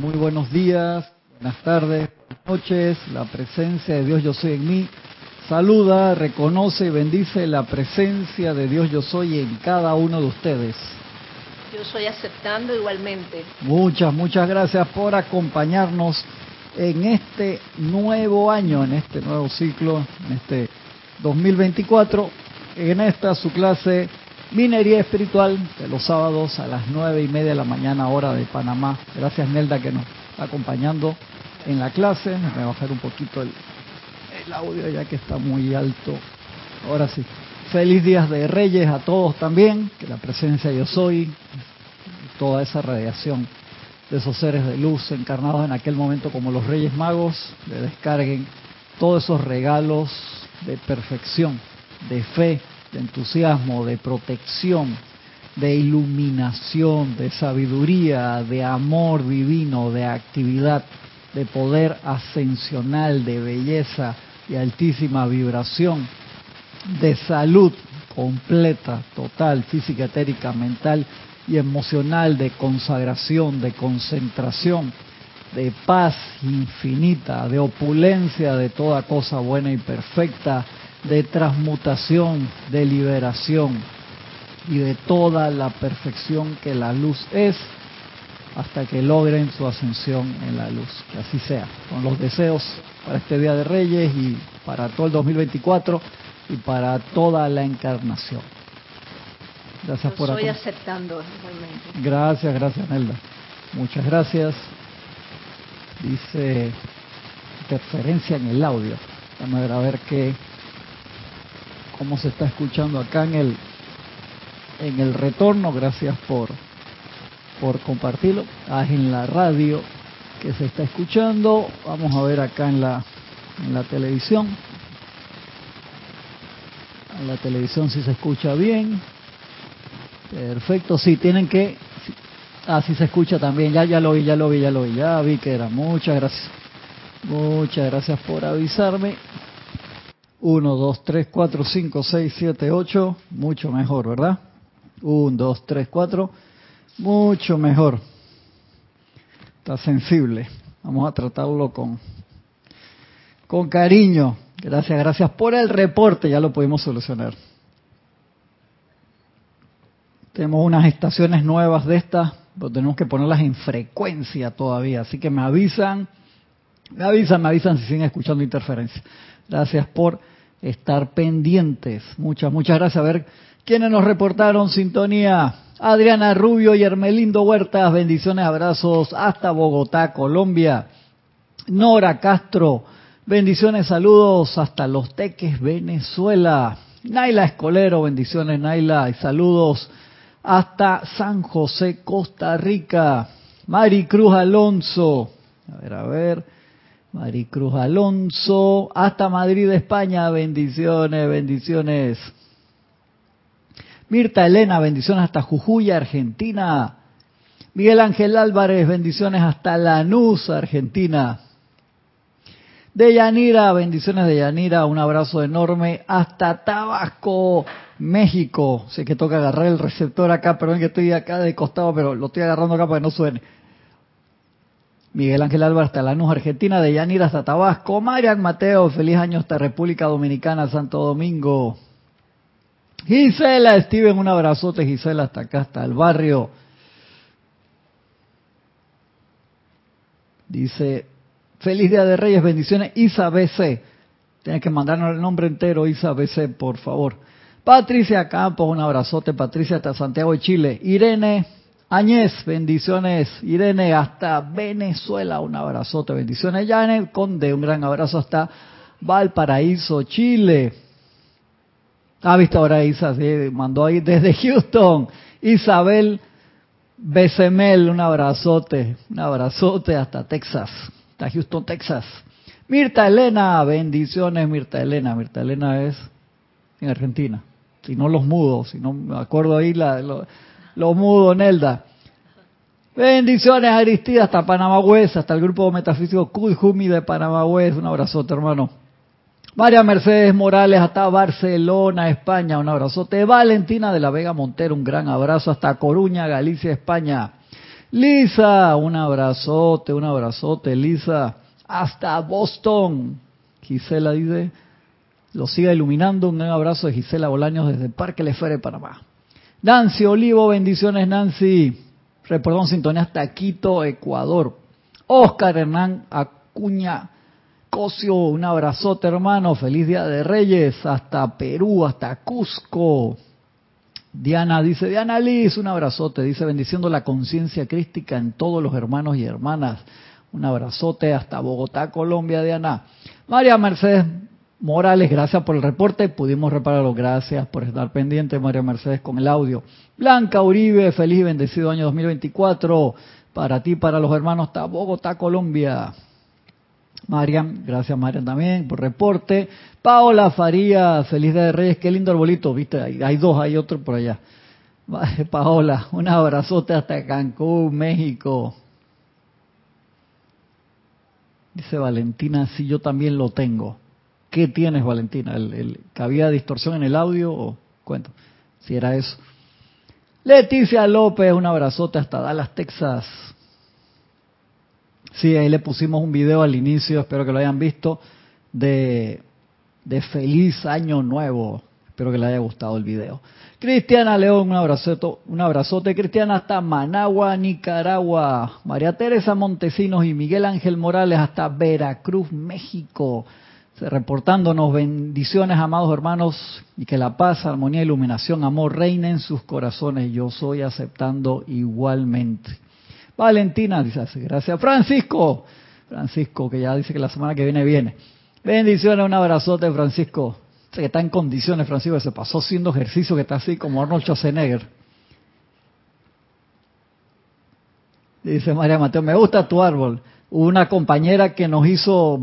muy buenos días, buenas tardes, buenas noches. La presencia de Dios Yo Soy en mí saluda, reconoce y bendice la presencia de Dios Yo Soy en cada uno de ustedes. Yo soy aceptando igualmente. Muchas, muchas gracias por acompañarnos en este nuevo año, en este nuevo ciclo, en este 2024, en esta su clase Minería Espiritual de los sábados a las nueve y media de la mañana hora de Panamá. Gracias Nelda que nos está acompañando en la clase. Me voy a bajar un poquito el, audio ya que está muy alto. Ahora sí. Feliz días de Reyes a todos también. Que la presencia yo soy, toda esa radiación de esos seres de luz encarnados en aquel momento como los Reyes Magos, le descarguen todos esos regalos de perfección, de fe, de entusiasmo, de protección, de iluminación, de sabiduría, de amor divino, de actividad, de poder ascensional, de belleza y altísima vibración, de salud completa, total, física, etérica, mental y emocional, de consagración, de concentración, de paz infinita, de opulencia de toda cosa buena y perfecta, de transmutación, de liberación y de toda la perfección que la luz es hasta que logren su ascensión en la luz. Que así sea, con los deseos para este Día de Reyes y para todo el 2024 y para toda la encarnación. Gracias por estoy aceptando realmente. Gracias, gracias Nelda. Muchas gracias. Dice interferencia en el audio. Vamos a ver qué cómo se está escuchando acá en el en el retorno. Gracias por por compartirlo. Ah, en la radio que se está escuchando. Vamos a ver acá en la en la televisión. En la televisión si se escucha bien. Perfecto, sí, tienen que... Ah, sí se escucha también, ya, ya lo vi, ya lo vi, ya lo vi, ya vi que era. Muchas gracias. Muchas gracias por avisarme. 1, 2, 3, 4, 5, 6, 7, 8. Mucho mejor, ¿verdad? 1, 2, 3, 4. Mucho mejor. Está sensible. Vamos a tratarlo con, con cariño. Gracias, gracias por el reporte. Ya lo pudimos solucionar. Tenemos unas estaciones nuevas de estas, pero tenemos que ponerlas en frecuencia todavía. Así que me avisan, me avisan, me avisan si siguen escuchando interferencia. Gracias por estar pendientes. Muchas, muchas gracias. A ver, ¿quiénes nos reportaron sintonía? Adriana Rubio y Hermelindo Huertas, bendiciones, abrazos hasta Bogotá, Colombia. Nora Castro, bendiciones, saludos hasta Los Teques, Venezuela. Naila Escolero, bendiciones Naila y saludos hasta San José, Costa Rica. Maricruz Alonso, a ver, a ver, Maricruz Alonso, hasta Madrid, España, bendiciones, bendiciones. Mirta Elena, bendiciones hasta Jujuy, Argentina. Miguel Ángel Álvarez, bendiciones hasta Lanús, Argentina. De Yanira, bendiciones de Yanira, un abrazo enorme hasta Tabasco, México. Sé que toca agarrar el receptor acá, perdón que estoy acá de costado, pero lo estoy agarrando acá para que no suene. Miguel Ángel Álvarez hasta Lanús, Argentina, de Yanira hasta Tabasco. Marian Mateo, feliz año hasta República Dominicana, Santo Domingo. Gisela, Steven, un abrazote, Gisela, hasta acá, hasta el barrio. Dice, feliz Día de Reyes, bendiciones, Isa BC. Tienes que mandarnos el nombre entero, Isa BC, por favor. Patricia Campos, un abrazote, Patricia hasta Santiago de Chile. Irene Añez, bendiciones. Irene hasta Venezuela, un abrazote, bendiciones. Janet Conde, un gran abrazo hasta Valparaíso, Chile. Ha visto ahora Isa, mandó ahí desde Houston. Isabel Becemel, un abrazote, un abrazote hasta Texas, hasta Houston, Texas. Mirta Elena, bendiciones Mirta Elena. Mirta Elena es en Argentina si no los mudos, si no me acuerdo ahí la, lo, los mudos, Nelda. Bendiciones Aristida hasta Panamá hasta el grupo metafísico Kujumi de Panamá un abrazote hermano. María Mercedes Morales hasta Barcelona, España, un abrazote. Valentina de la Vega Montero, un gran abrazo hasta Coruña, Galicia, España. Lisa, un abrazote, un abrazote, Lisa. Hasta Boston. Gisela dice, lo siga iluminando. Un gran abrazo de Gisela Bolaños desde Parque Lefere, Panamá. Nancy Olivo, bendiciones Nancy. Reportón sintonía hasta Quito, Ecuador. Oscar Hernán Acuña Cosio, un abrazote hermano. Feliz Día de Reyes. Hasta Perú, hasta Cusco. Diana dice, Diana Liz, un abrazote. Dice, bendiciendo la conciencia crística en todos los hermanos y hermanas. Un abrazote hasta Bogotá, Colombia, Diana. María Mercedes Morales, gracias por el reporte. Pudimos repararlo. Gracias por estar pendiente, María Mercedes, con el audio. Blanca Uribe, feliz y bendecido año 2024. Para ti, para los hermanos, hasta Bogotá, Colombia. Mariam, gracias Mariam también por reporte. Paola Faría, feliz día de Reyes, qué lindo arbolito, viste, hay, dos, hay otro por allá. Paola, un abrazote hasta Cancún, México. Dice Valentina, sí, yo también lo tengo. ¿Qué tienes, Valentina? ¿El, que había distorsión en el audio o cuento? Si era eso. Leticia López, un abrazote hasta Dallas, Texas. Sí, ahí le pusimos un video al inicio, espero que lo hayan visto, de, de feliz año nuevo. Espero que le haya gustado el video. Cristiana León, un abrazote, un abrazote. Cristiana hasta Managua, Nicaragua. María Teresa Montesinos y Miguel Ángel Morales hasta Veracruz, México. Reportándonos bendiciones, amados hermanos, y que la paz, armonía, iluminación, amor reine en sus corazones. Yo soy aceptando igualmente. Valentina dice gracias. Francisco, Francisco, que ya dice que la semana que viene viene. Bendiciones, un abrazote, Francisco. que está en condiciones, Francisco, que se pasó haciendo ejercicio, que está así como Arnold Schwarzenegger. Dice María Mateo, me gusta tu árbol. Una compañera que nos hizo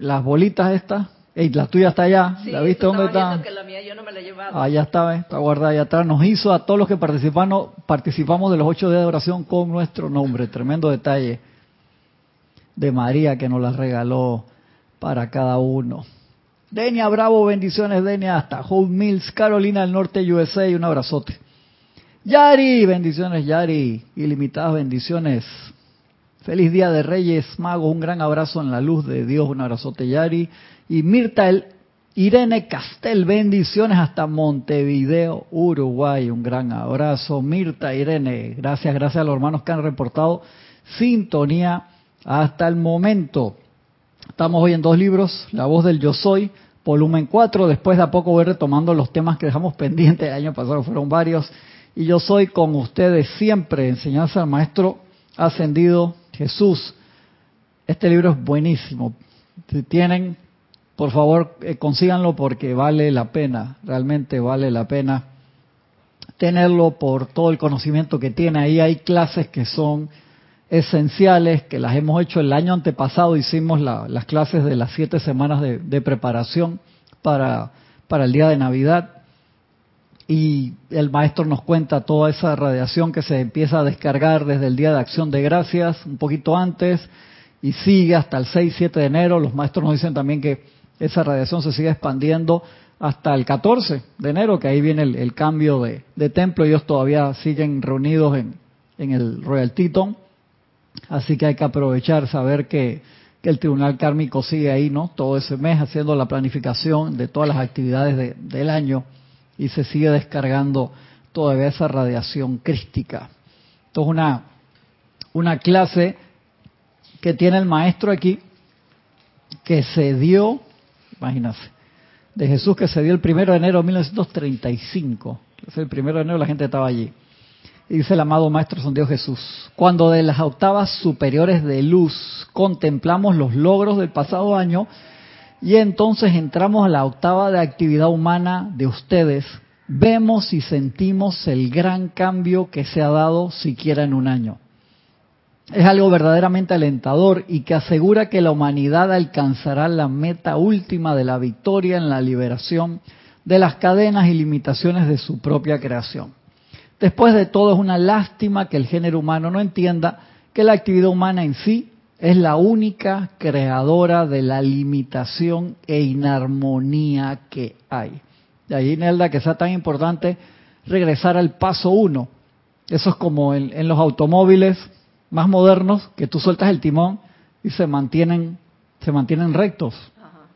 las bolitas estas la tuya está allá. ¿La viste dónde está? Que la mía yo no me la Allá está, está guardada allá atrás. Nos hizo a todos los que participamos, participamos de los ocho días de oración con nuestro nombre. Tremendo detalle de María que nos las regaló para cada uno. Denia Bravo, bendiciones Denia, hasta Home Mills, Carolina del Norte, USA, un abrazote. Yari, bendiciones Yari, ilimitadas bendiciones. Feliz Día de Reyes Magos, un gran abrazo en la luz de Dios, un abrazote Yari. Y Mirta el, Irene Castel, bendiciones hasta Montevideo, Uruguay. Un gran abrazo. Mirta Irene, gracias, gracias a los hermanos que han reportado sintonía hasta el momento. Estamos hoy en dos libros, La voz del yo soy, volumen 4. Después de a poco voy retomando los temas que dejamos pendientes el año pasado, fueron varios. Y yo soy con ustedes siempre, enseñanza al maestro ascendido Jesús. Este libro es buenísimo. Si tienen por favor eh, consíganlo porque vale la pena, realmente vale la pena tenerlo por todo el conocimiento que tiene. Ahí hay clases que son esenciales, que las hemos hecho el año antepasado, hicimos las clases de las siete semanas de, de preparación para, para el día de Navidad y el maestro nos cuenta toda esa radiación que se empieza a descargar desde el día de acción de gracias, un poquito antes, y sigue hasta el 6-7 de enero. Los maestros nos dicen también que esa radiación se sigue expandiendo hasta el 14 de enero, que ahí viene el, cambio de, templo. Ellos todavía siguen reunidos en, el Royal Teton. Así que hay que aprovechar, saber que, el Tribunal Kármico sigue ahí, ¿no? Todo ese mes haciendo la planificación de todas las actividades del año y se sigue descargando todavía esa radiación crística. Esto es una, una clase que tiene el maestro aquí, que se dio imagínate, de Jesús que se dio el primero de enero de 1935. Es el primero de enero la gente estaba allí. Y dice el amado Maestro San Dios Jesús, cuando de las octavas superiores de luz contemplamos los logros del pasado año y entonces entramos a la octava de actividad humana de ustedes, vemos y sentimos el gran cambio que se ha dado siquiera en un año es algo verdaderamente alentador y que asegura que la humanidad alcanzará la meta última de la victoria en la liberación de las cadenas y limitaciones de su propia creación. Después de todo, es una lástima que el género humano no entienda que la actividad humana en sí es la única creadora de la limitación e inarmonía que hay. De ahí, Nelda, que sea tan importante regresar al paso uno, Eso es como en, los automóviles más modernos, que tú sueltas el timón y se mantienen, se mantienen rectos.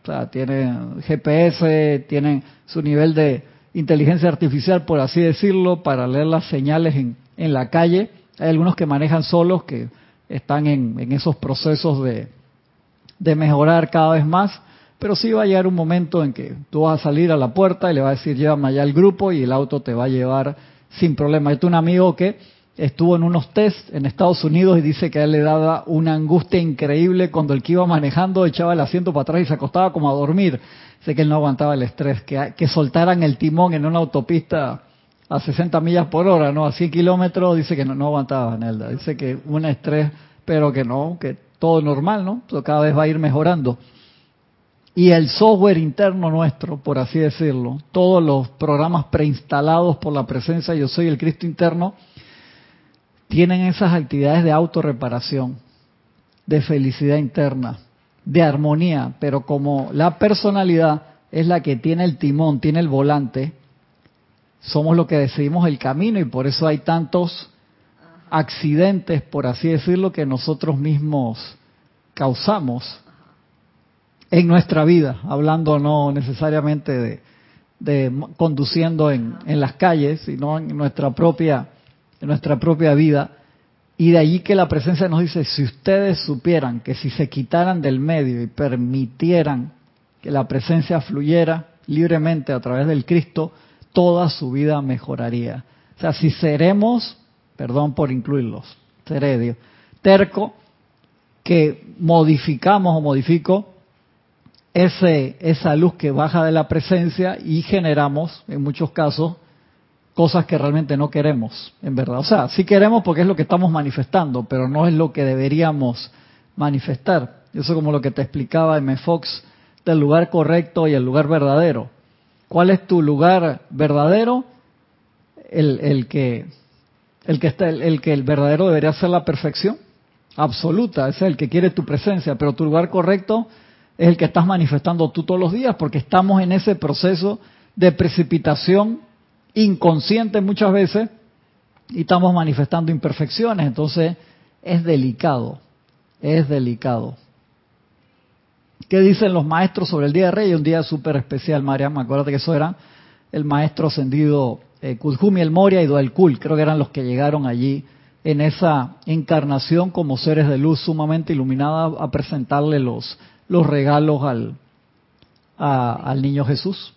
O sea, tienen GPS, tienen su nivel de inteligencia artificial, por así decirlo, para leer las señales en, en la calle. Hay algunos que manejan solos, que están en, en esos procesos de, de mejorar cada vez más, pero sí va a llegar un momento en que tú vas a salir a la puerta y le vas a decir llévame allá al grupo y el auto te va a llevar sin problema. Yo un amigo que estuvo en unos test en Estados Unidos y dice que a él le daba una angustia increíble cuando el que iba manejando echaba el asiento para atrás y se acostaba como a dormir. Sé que él no aguantaba el estrés, que, que soltaran el timón en una autopista a 60 millas por hora, ¿no? A 100 kilómetros, dice que no, aguantaba, Nelda. Dice que un estrés, pero que no, que todo normal, ¿no? Todo cada vez va a ir mejorando. Y el software interno nuestro, por así decirlo, todos los programas preinstalados por la presencia Yo Soy el Cristo interno, tienen esas actividades de autorreparación, de felicidad interna, de armonía, pero como la personalidad es la que tiene el timón, tiene el volante, somos los que decidimos el camino y por eso hay tantos accidentes, por así decirlo, que nosotros mismos causamos en nuestra vida, hablando no necesariamente de, conduciendo en, las calles, sino en nuestra propia, en nuestra propia vida. Y de allí que la presencia nos dice, si ustedes supieran que si se quitaran del medio y permitieran que la presencia fluyera libremente a través del Cristo, toda su vida mejoraría. O sea, si seremos, perdón por incluirlos, seré terco, que modificamos o modifico ese, esa luz que baja de la presencia y generamos, en muchos casos, cosas que realmente no queremos, en verdad. O sea, sí queremos porque es lo que estamos manifestando, pero no es lo que deberíamos manifestar. Eso como lo que te explicaba M. Fox del lugar correcto y el lugar verdadero. ¿Cuál es tu lugar verdadero? El, el que el que está el, el que el verdadero debería ser la perfección absoluta, es el que quiere tu presencia, pero tu lugar correcto es el que estás manifestando tú todos los días, porque estamos en ese proceso de precipitación inconsciente muchas veces y estamos manifestando imperfecciones, entonces es delicado, es delicado. ¿Qué dicen los maestros sobre el Día de Reyes? Un día súper especial, Mariam, acuérdate que eso era el maestro ascendido eh, el Moria y Dual creo que eran los que llegaron allí en esa encarnación como seres de luz sumamente iluminada a presentarle los los regalos al, al niño Jesús,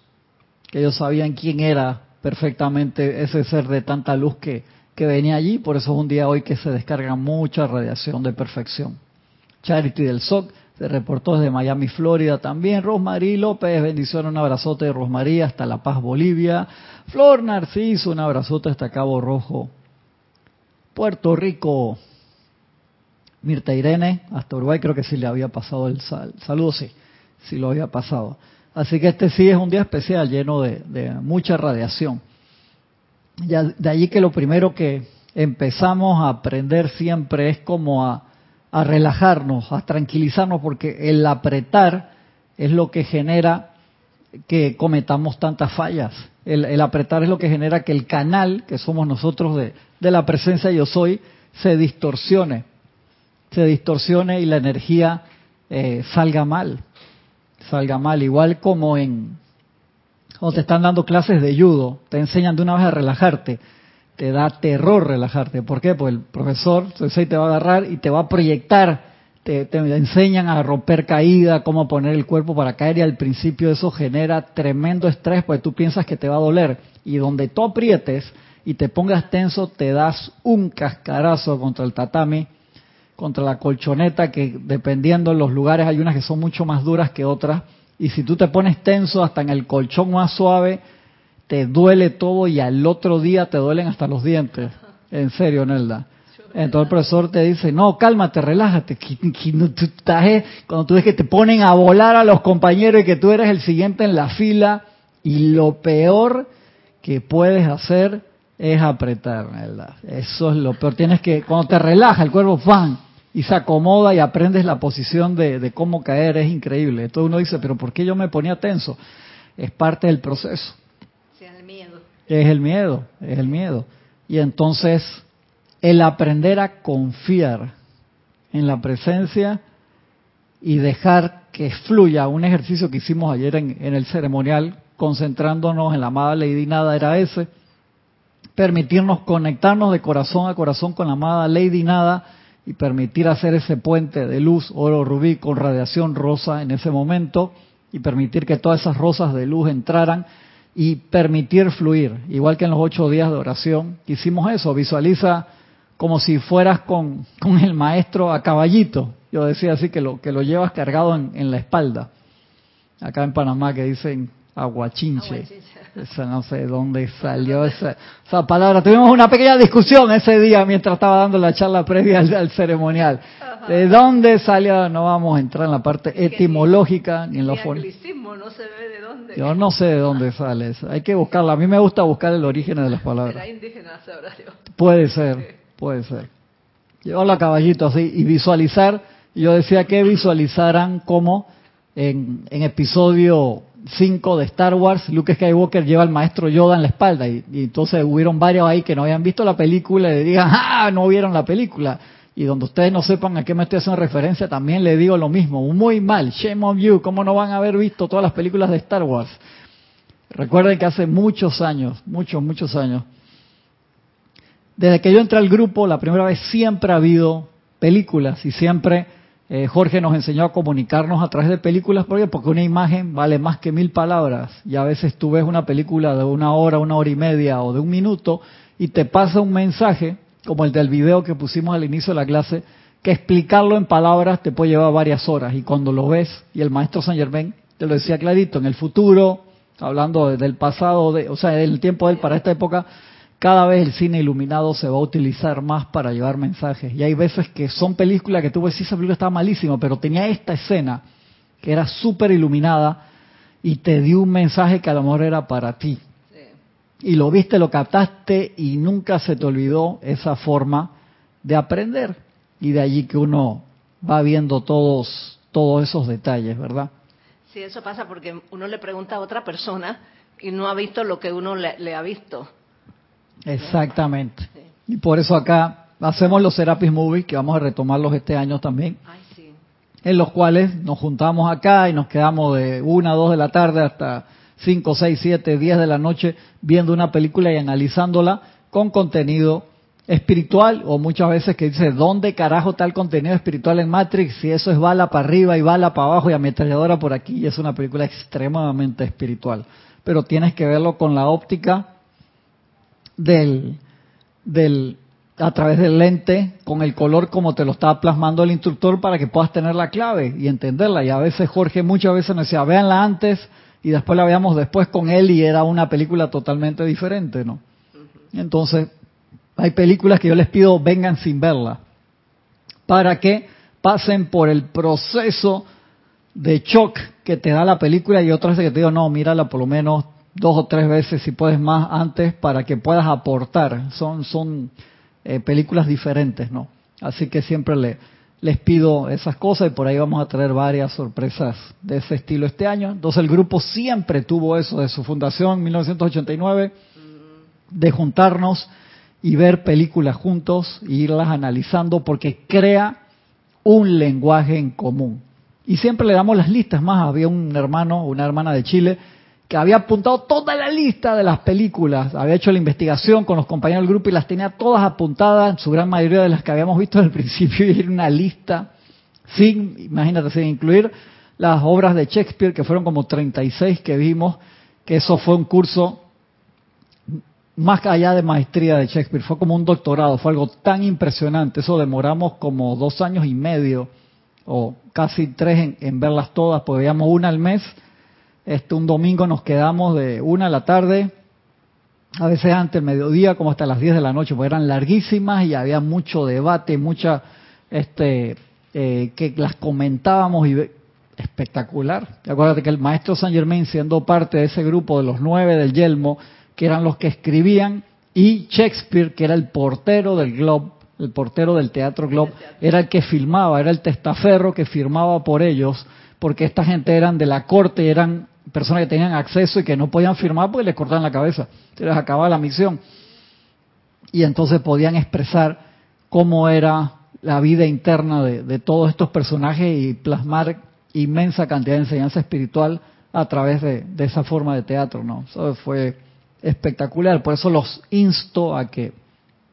que ellos sabían quién era perfectamente ese ser de tanta luz que, que venía allí, por eso es un día hoy que se descarga mucha radiación de perfección. Charity del SOC se reportó desde Miami, Florida también. Rosmarí López, bendición, un abrazote de Rosmarí hasta La Paz, Bolivia. Flor Narciso, un abrazote hasta Cabo Rojo, Puerto Rico. Mirta Irene, hasta Uruguay creo que sí le había pasado el saludo, sí, sí lo había pasado. Así que este sí es un día especial, lleno de, mucha radiación. Ya, de allí que lo primero que empezamos a aprender siempre es como a, relajarnos, a tranquilizarnos, porque el apretar es lo que genera que cometamos tantas fallas. El, el, apretar es lo que genera que el canal, que somos nosotros de, de la presencia yo soy, se distorsione se distorsione y la energía eh, salga mal, salga mal, igual como en cuando te están dando clases de judo, te enseñan de una vez a relajarte, te da terror relajarte, ¿por qué? Pues el profesor te va a agarrar y te va a proyectar, te, te enseñan a romper caída, cómo poner el cuerpo para caer y al principio eso genera tremendo estrés, pues tú piensas que te va a doler. Y donde tú aprietes y te pongas tenso, te das un cascarazo contra el tatami contra la colchoneta, que dependiendo de los lugares hay unas que son mucho más duras que otras, y si tú te pones tenso hasta en el colchón más suave, te duele todo y al otro día te duelen hasta los dientes. En serio, Nelda. Entonces el profesor te dice, no, cálmate, relájate. Cuando tú ves que te ponen a volar a los compañeros y que tú eres el siguiente en la fila, y lo peor que puedes hacer es apretar, Nelda. Eso es lo peor. Tienes que, cuando te relaja el cuerpo, ¡fan! y se acomoda y aprendes la posición de, cómo caer, es increíble. Entonces uno dice, pero ¿por qué yo me ponía tenso? Es parte del proceso. Es el miedo. Es el miedo. Y entonces el aprender a confiar en la presencia y dejar que fluya. Un ejercicio que hicimos ayer en, en el ceremonial, concentrándonos en la amada Lady Nada, era ese. Permitirnos conectarnos de corazón a corazón con la amada Lady Nada y permitir hacer ese puente de luz oro rubí con radiación rosa en ese momento y permitir que todas esas rosas de luz entraran y permitir fluir, igual que en los ocho días de oración. Hicimos eso, visualiza como si fueras con, con el maestro a caballito. Yo decía así que lo, que lo llevas cargado en, en la espalda. Acá en Panamá que dicen aguachinche. Esa no sé de dónde salió esa, esa palabra. Tuvimos una pequeña discusión ese día mientras estaba dando la charla previa al, ceremonial. ¿De dónde salió? No vamos a entrar en la parte etimológica ni en lo fonético. no se ve de dónde. Yo no sé de dónde sale eso. Hay que buscarla. A mí me gusta buscar el origen de las palabras. indígena, Puede ser, puede ser. Llevarlo a caballito así y visualizar. Yo decía que visualizaran como en, en episodio 5 de Star Wars, Luke Skywalker lleva al maestro Yoda en la espalda y, entonces hubieron varios ahí que no habían visto la película y le digan, ah, no vieron la película. Y donde ustedes no sepan a qué me estoy haciendo referencia, también le digo lo mismo, muy mal, shame on you, ¿cómo no van a haber visto todas las películas de Star Wars? Recuerden que hace muchos años, muchos, muchos años, desde que yo entré al grupo, la primera vez siempre ha habido películas y siempre eh, Jorge nos enseñó a comunicarnos a través de películas, ¿por porque una imagen vale más que mil palabras. Y a veces tú ves una película de una hora, una hora y media o de un minuto y te pasa un mensaje, como el del video que pusimos al inicio de la clase, que explicarlo en palabras te puede llevar varias horas. Y cuando lo ves, y el maestro Saint Germain te lo decía clarito, en el futuro, hablando del pasado, de, o sea, del tiempo de él para esta época, cada vez el cine iluminado se va a utilizar más para llevar mensajes. Y hay veces que son películas que tú ves, sí, esa película estaba malísima, pero tenía esta escena que era súper iluminada y te dio un mensaje que a lo mejor era para ti. Y lo viste, lo captaste y nunca se te olvidó esa forma de aprender. Y de allí que uno va viendo todos, todos esos detalles, ¿verdad? Sí, eso pasa porque uno le pregunta a otra persona y no ha visto lo que uno le ha visto. Exactamente. Y por eso acá hacemos los Serapis Movies, que vamos a retomarlos este año también, en los cuales nos juntamos acá y nos quedamos de una a dos de la tarde hasta cinco, seis, siete, diez de la noche viendo una película y analizándola con contenido espiritual o muchas veces que dice, ¿dónde carajo está el contenido espiritual en Matrix? Si eso es bala para arriba y bala para abajo y ametralladora por aquí, y es una película extremadamente espiritual. Pero tienes que verlo con la óptica del, del, a través del lente con el color como te lo estaba plasmando el instructor para que puedas tener la clave y entenderla. Y a veces Jorge muchas veces nos decía, véanla antes y después la veamos después con él y era una película totalmente diferente, ¿no? Entonces, hay películas que yo les pido vengan sin verla para que pasen por el proceso de shock que te da la película y otras que te digo, no, mírala por lo menos dos o tres veces, si puedes más, antes para que puedas aportar. Son, son eh, películas diferentes, ¿no? Así que siempre le, les pido esas cosas y por ahí vamos a traer varias sorpresas de ese estilo este año. Entonces el grupo siempre tuvo eso de su fundación en 1989, de juntarnos y ver películas juntos e irlas analizando porque crea un lenguaje en común. Y siempre le damos las listas más. Había un hermano, una hermana de Chile, que había apuntado toda la lista de las películas, había hecho la investigación con los compañeros del grupo y las tenía todas apuntadas, su gran mayoría de las que habíamos visto en el principio, y era una lista sin, imagínate, sin incluir las obras de Shakespeare, que fueron como 36 que vimos, que eso fue un curso más allá de maestría de Shakespeare, fue como un doctorado, fue algo tan impresionante, eso demoramos como dos años y medio, o casi tres en, en verlas todas, porque veíamos una al mes, este, un domingo nos quedamos de una a la tarde, a veces antes del mediodía, como hasta las 10 de la noche, porque eran larguísimas y había mucho debate, mucha, este, eh, que las comentábamos y espectacular. Acuérdate que el maestro Saint Germain, siendo parte de ese grupo de los nueve del Yelmo, que eran los que escribían, y Shakespeare, que era el portero del Globe, el portero del Teatro Globe, era el que filmaba, era el testaferro que firmaba por ellos, porque esta gente eran de la corte, eran personas que tenían acceso y que no podían firmar porque les cortaban la cabeza, se les acababa la misión. Y entonces podían expresar cómo era la vida interna de, todos estos personajes y plasmar inmensa cantidad de enseñanza espiritual a través de, esa forma de teatro, ¿no? Eso fue espectacular, por eso los insto a que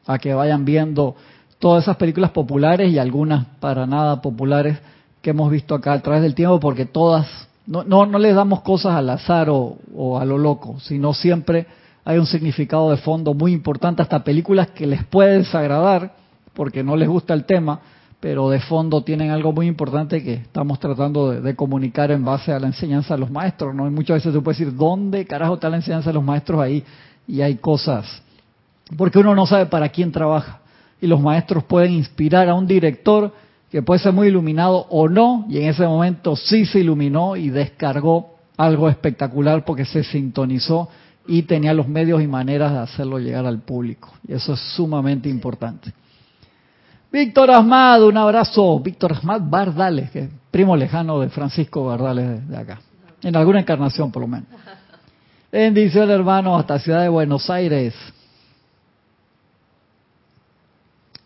a que vayan viendo todas esas películas populares y algunas para nada populares que hemos visto acá a través del tiempo, porque todas, no, no, no les damos cosas al azar o, o a lo loco, sino siempre hay un significado de fondo muy importante, hasta películas que les puede desagradar porque no les gusta el tema, pero de fondo tienen algo muy importante que estamos tratando de, comunicar en base a la enseñanza de los maestros, ¿no? Y muchas veces tú puedes decir, ¿dónde carajo está la enseñanza de los maestros ahí? Y hay cosas, porque uno no sabe para quién trabaja. Y los maestros pueden inspirar a un director que puede ser muy iluminado o no, y en ese momento sí se iluminó y descargó algo espectacular porque se sintonizó y tenía los medios y maneras de hacerlo llegar al público. Y eso es sumamente importante. Víctor Asmad, un abrazo. Víctor Asmad Bardales, que es primo lejano de Francisco Bardales de acá. En alguna encarnación, por lo menos. Bendición, hermano, hasta Ciudad de Buenos Aires.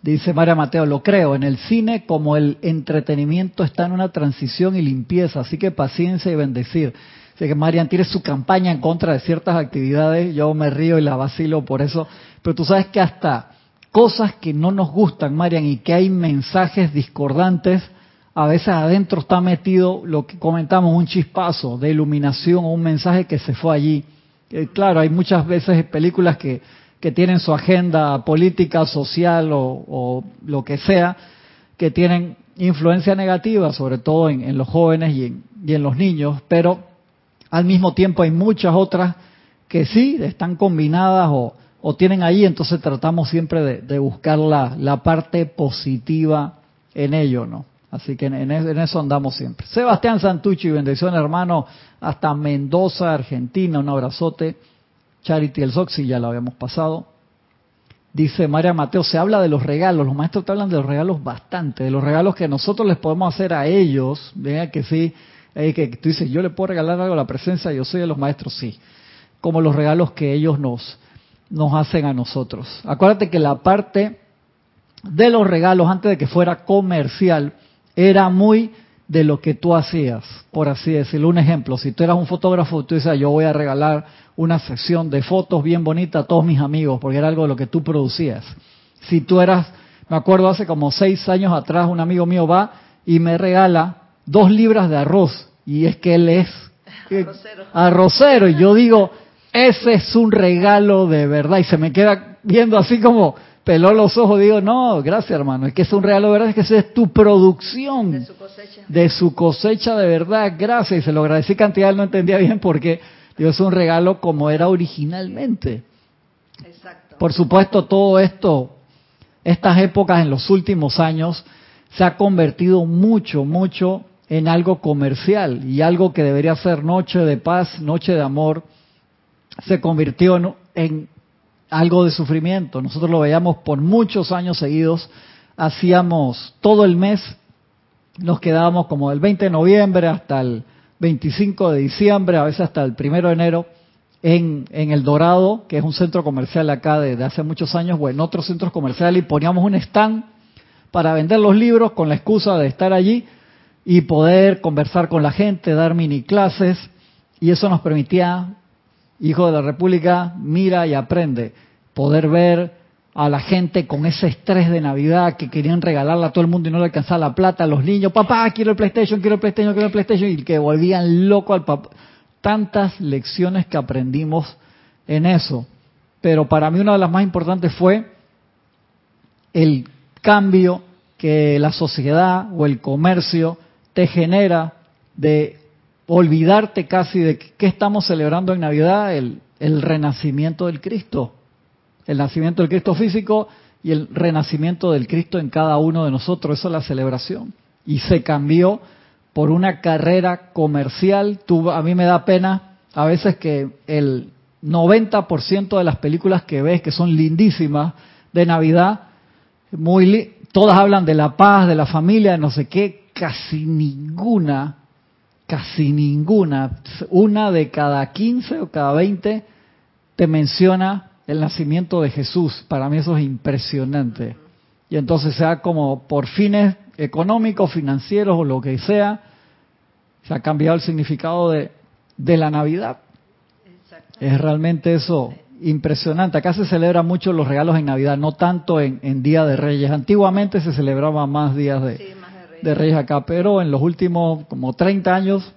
Dice María Mateo, lo creo, en el cine como el entretenimiento está en una transición y limpieza, así que paciencia y bendecir. Así que Marian tiene su campaña en contra de ciertas actividades, yo me río y la vacilo por eso, pero tú sabes que hasta cosas que no nos gustan, Marian, y que hay mensajes discordantes, a veces adentro está metido lo que comentamos, un chispazo de iluminación o un mensaje que se fue allí. claro, hay muchas veces películas que que tienen su agenda política, social o, lo que sea, que tienen influencia negativa, sobre todo en, los jóvenes y en, los niños, pero al mismo tiempo hay muchas otras que sí están combinadas o, tienen ahí, entonces tratamos siempre de, buscar la, parte positiva en ello, ¿no? Así que en, en, eso andamos siempre. Sebastián Santucci, bendición hermano, hasta Mendoza, Argentina, un abrazote. Charity el Soxy, ya lo habíamos pasado. Dice María Mateo, se habla de los regalos, los maestros te hablan de los regalos bastante, de los regalos que nosotros les podemos hacer a ellos, vea que sí, que tú dices, yo le puedo regalar algo a la presencia, yo soy de los maestros, sí, como los regalos que ellos nos, nos hacen a nosotros. Acuérdate que la parte de los regalos, antes de que fuera comercial, era muy de lo que tú hacías, por así decirlo. Un ejemplo, si tú eras un fotógrafo, tú dices, yo voy a regalar una sesión de fotos bien bonita a todos mis amigos, porque era algo de lo que tú producías. Si tú eras, me acuerdo hace como seis años atrás, un amigo mío va y me regala dos libras de arroz, y es que él es arrocero. arrocero, y yo digo, ese es un regalo de verdad, y se me queda viendo así como, peló los ojos, digo, no, gracias hermano, es que es un regalo de verdad, es que esa es tu producción. De su cosecha. De su cosecha de verdad, gracias. Y se lo agradecí cantidad, no entendía bien por qué. Digo, es un regalo como era originalmente. Exacto. Por supuesto, todo esto, estas épocas en los últimos años, se ha convertido mucho, mucho en algo comercial y algo que debería ser noche de paz, noche de amor, se convirtió en algo de sufrimiento. Nosotros lo veíamos por muchos años seguidos, hacíamos todo el mes, nos quedábamos como del 20 de noviembre hasta el 25 de diciembre, a veces hasta el 1 de enero, en, en El Dorado, que es un centro comercial acá de, hace muchos años, o en otros centros comerciales, y poníamos un stand para vender los libros con la excusa de estar allí y poder conversar con la gente, dar mini clases, y eso nos permitía hijo de la República, mira y aprende. Poder ver a la gente con ese estrés de Navidad que querían regalarla a todo el mundo y no le alcanzaba la plata, a los niños, papá, quiero el PlayStation, quiero el PlayStation, quiero el PlayStation, y que volvían loco al papá. Tantas lecciones que aprendimos en eso. Pero para mí una de las más importantes fue el cambio que la sociedad o el comercio te genera de olvidarte casi de qué estamos celebrando en Navidad, el, renacimiento del Cristo, el nacimiento del Cristo físico y el renacimiento del Cristo en cada uno de nosotros, eso es la celebración. Y se cambió por una carrera comercial. a mí me da pena a veces que el 90% de las películas que ves, que son lindísimas, de Navidad, muy todas hablan de la paz, de la familia, de no sé qué, casi ninguna casi ninguna, una de cada 15 o cada 20 te menciona el nacimiento de Jesús. Para mí eso es impresionante. y entonces sea como por fines económicos, financieros o lo que sea, se ha cambiado el significado de, de la Navidad. Es realmente eso impresionante. Acá se celebran mucho los regalos en Navidad, no tanto en, en Día de Reyes. Antiguamente se celebraba más días de, Sí, de reyes. acá, pero en los últimos como 30 años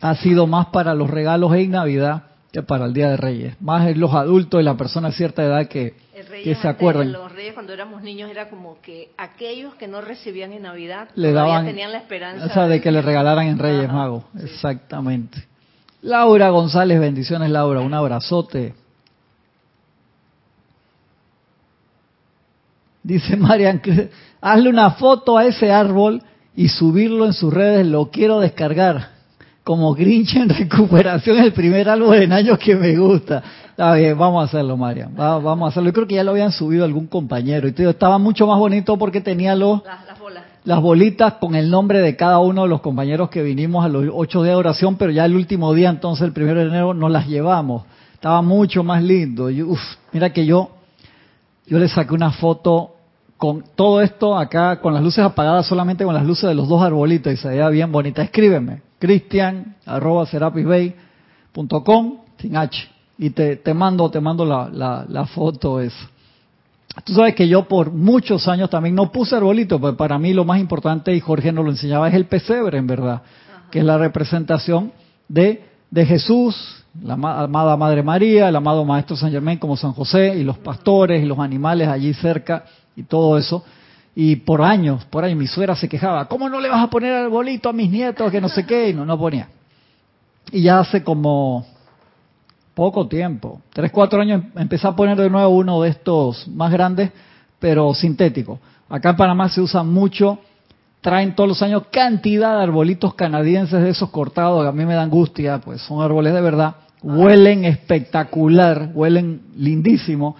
ha sido más para los regalos en Navidad que para el Día de Reyes. Más en los adultos y la persona de cierta edad que, se acuerdan. Los reyes cuando éramos niños era como que aquellos que no recibían en Navidad Le daban, tenían la esperanza o sea, de que le regalaran en Reyes Magos. sí. Exactamente. Laura González, bendiciones Laura, un abrazote. Dice Marian, hazle una foto a ese árbol y subirlo en sus redes, lo quiero descargar. Como Grinch en recuperación, el primer árbol en años que me gusta. Está bien, vamos a hacerlo, Marian. Va- vamos a hacerlo. Yo creo que ya lo habían subido algún compañero. Y te digo, estaba mucho más bonito porque tenía los, las, las bolas. las bolitas con el nombre de cada uno de los compañeros que vinimos a los ocho días de oración, pero ya el último día, entonces el primero de enero, nos las llevamos. Estaba mucho más lindo. Y, uf, mira que yo, yo le saqué una foto con todo esto acá, con las luces apagadas, solamente con las luces de los dos arbolitos, y se veía bien bonita. Escríbeme, cristian, arroba serapisbay.com, sin H, y te, te mando, te mando la, la, la foto esa. Tú sabes que yo por muchos años también no puse arbolito, pues para mí lo más importante, y Jorge nos lo enseñaba, es el pesebre, en verdad, que es la representación de, de Jesús, la ama- amada Madre María, el amado Maestro San Germán como San José, y los pastores y los animales allí cerca, y todo eso. Y por años, por años, mi suegra se quejaba, ¿cómo no le vas a poner arbolito a mis nietos, que no sé qué? Y no, no ponía. Y ya hace como poco tiempo, tres, cuatro años, empecé a poner de nuevo uno de estos más grandes, pero sintético. Acá en Panamá se usa mucho, traen todos los años cantidad de arbolitos canadienses de esos cortados, que a mí me da angustia, pues son árboles de verdad, huelen espectacular, huelen lindísimo,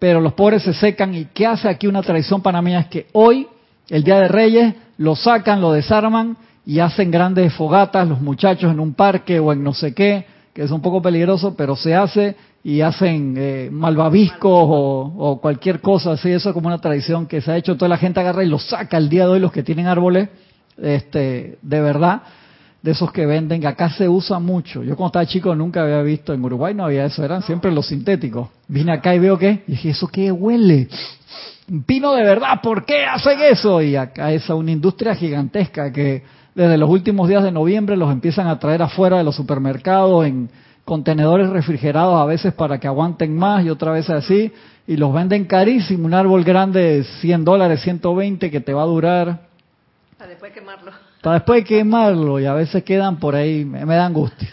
pero los pobres se secan. Y ¿qué hace aquí una tradición panameña? Es que hoy, el Día de Reyes, lo sacan, lo desarman y hacen grandes fogatas los muchachos en un parque o en no sé qué, que es un poco peligroso, pero se hace y hacen eh, malvaviscos o, o cualquier cosa así, eso es como una tradición que se ha hecho, toda la gente agarra y lo saca el día de hoy los que tienen árboles, este, de verdad, de esos que venden, acá se usa mucho. Yo cuando estaba chico nunca había visto, en Uruguay no había eso, eran siempre los sintéticos. Vine acá y veo que, y dije, ¿eso qué huele? Pino de verdad, ¿por qué hacen eso? Y acá es una industria gigantesca que desde los últimos días de noviembre los empiezan a traer afuera de los supermercados en contenedores refrigerados a veces para que aguanten más y otra vez así, y los venden carísimo, un árbol grande de 100 dólares, 120 que te va a durar después quemarlo. Para después quemarlo y a veces quedan por ahí, me, me da angustia.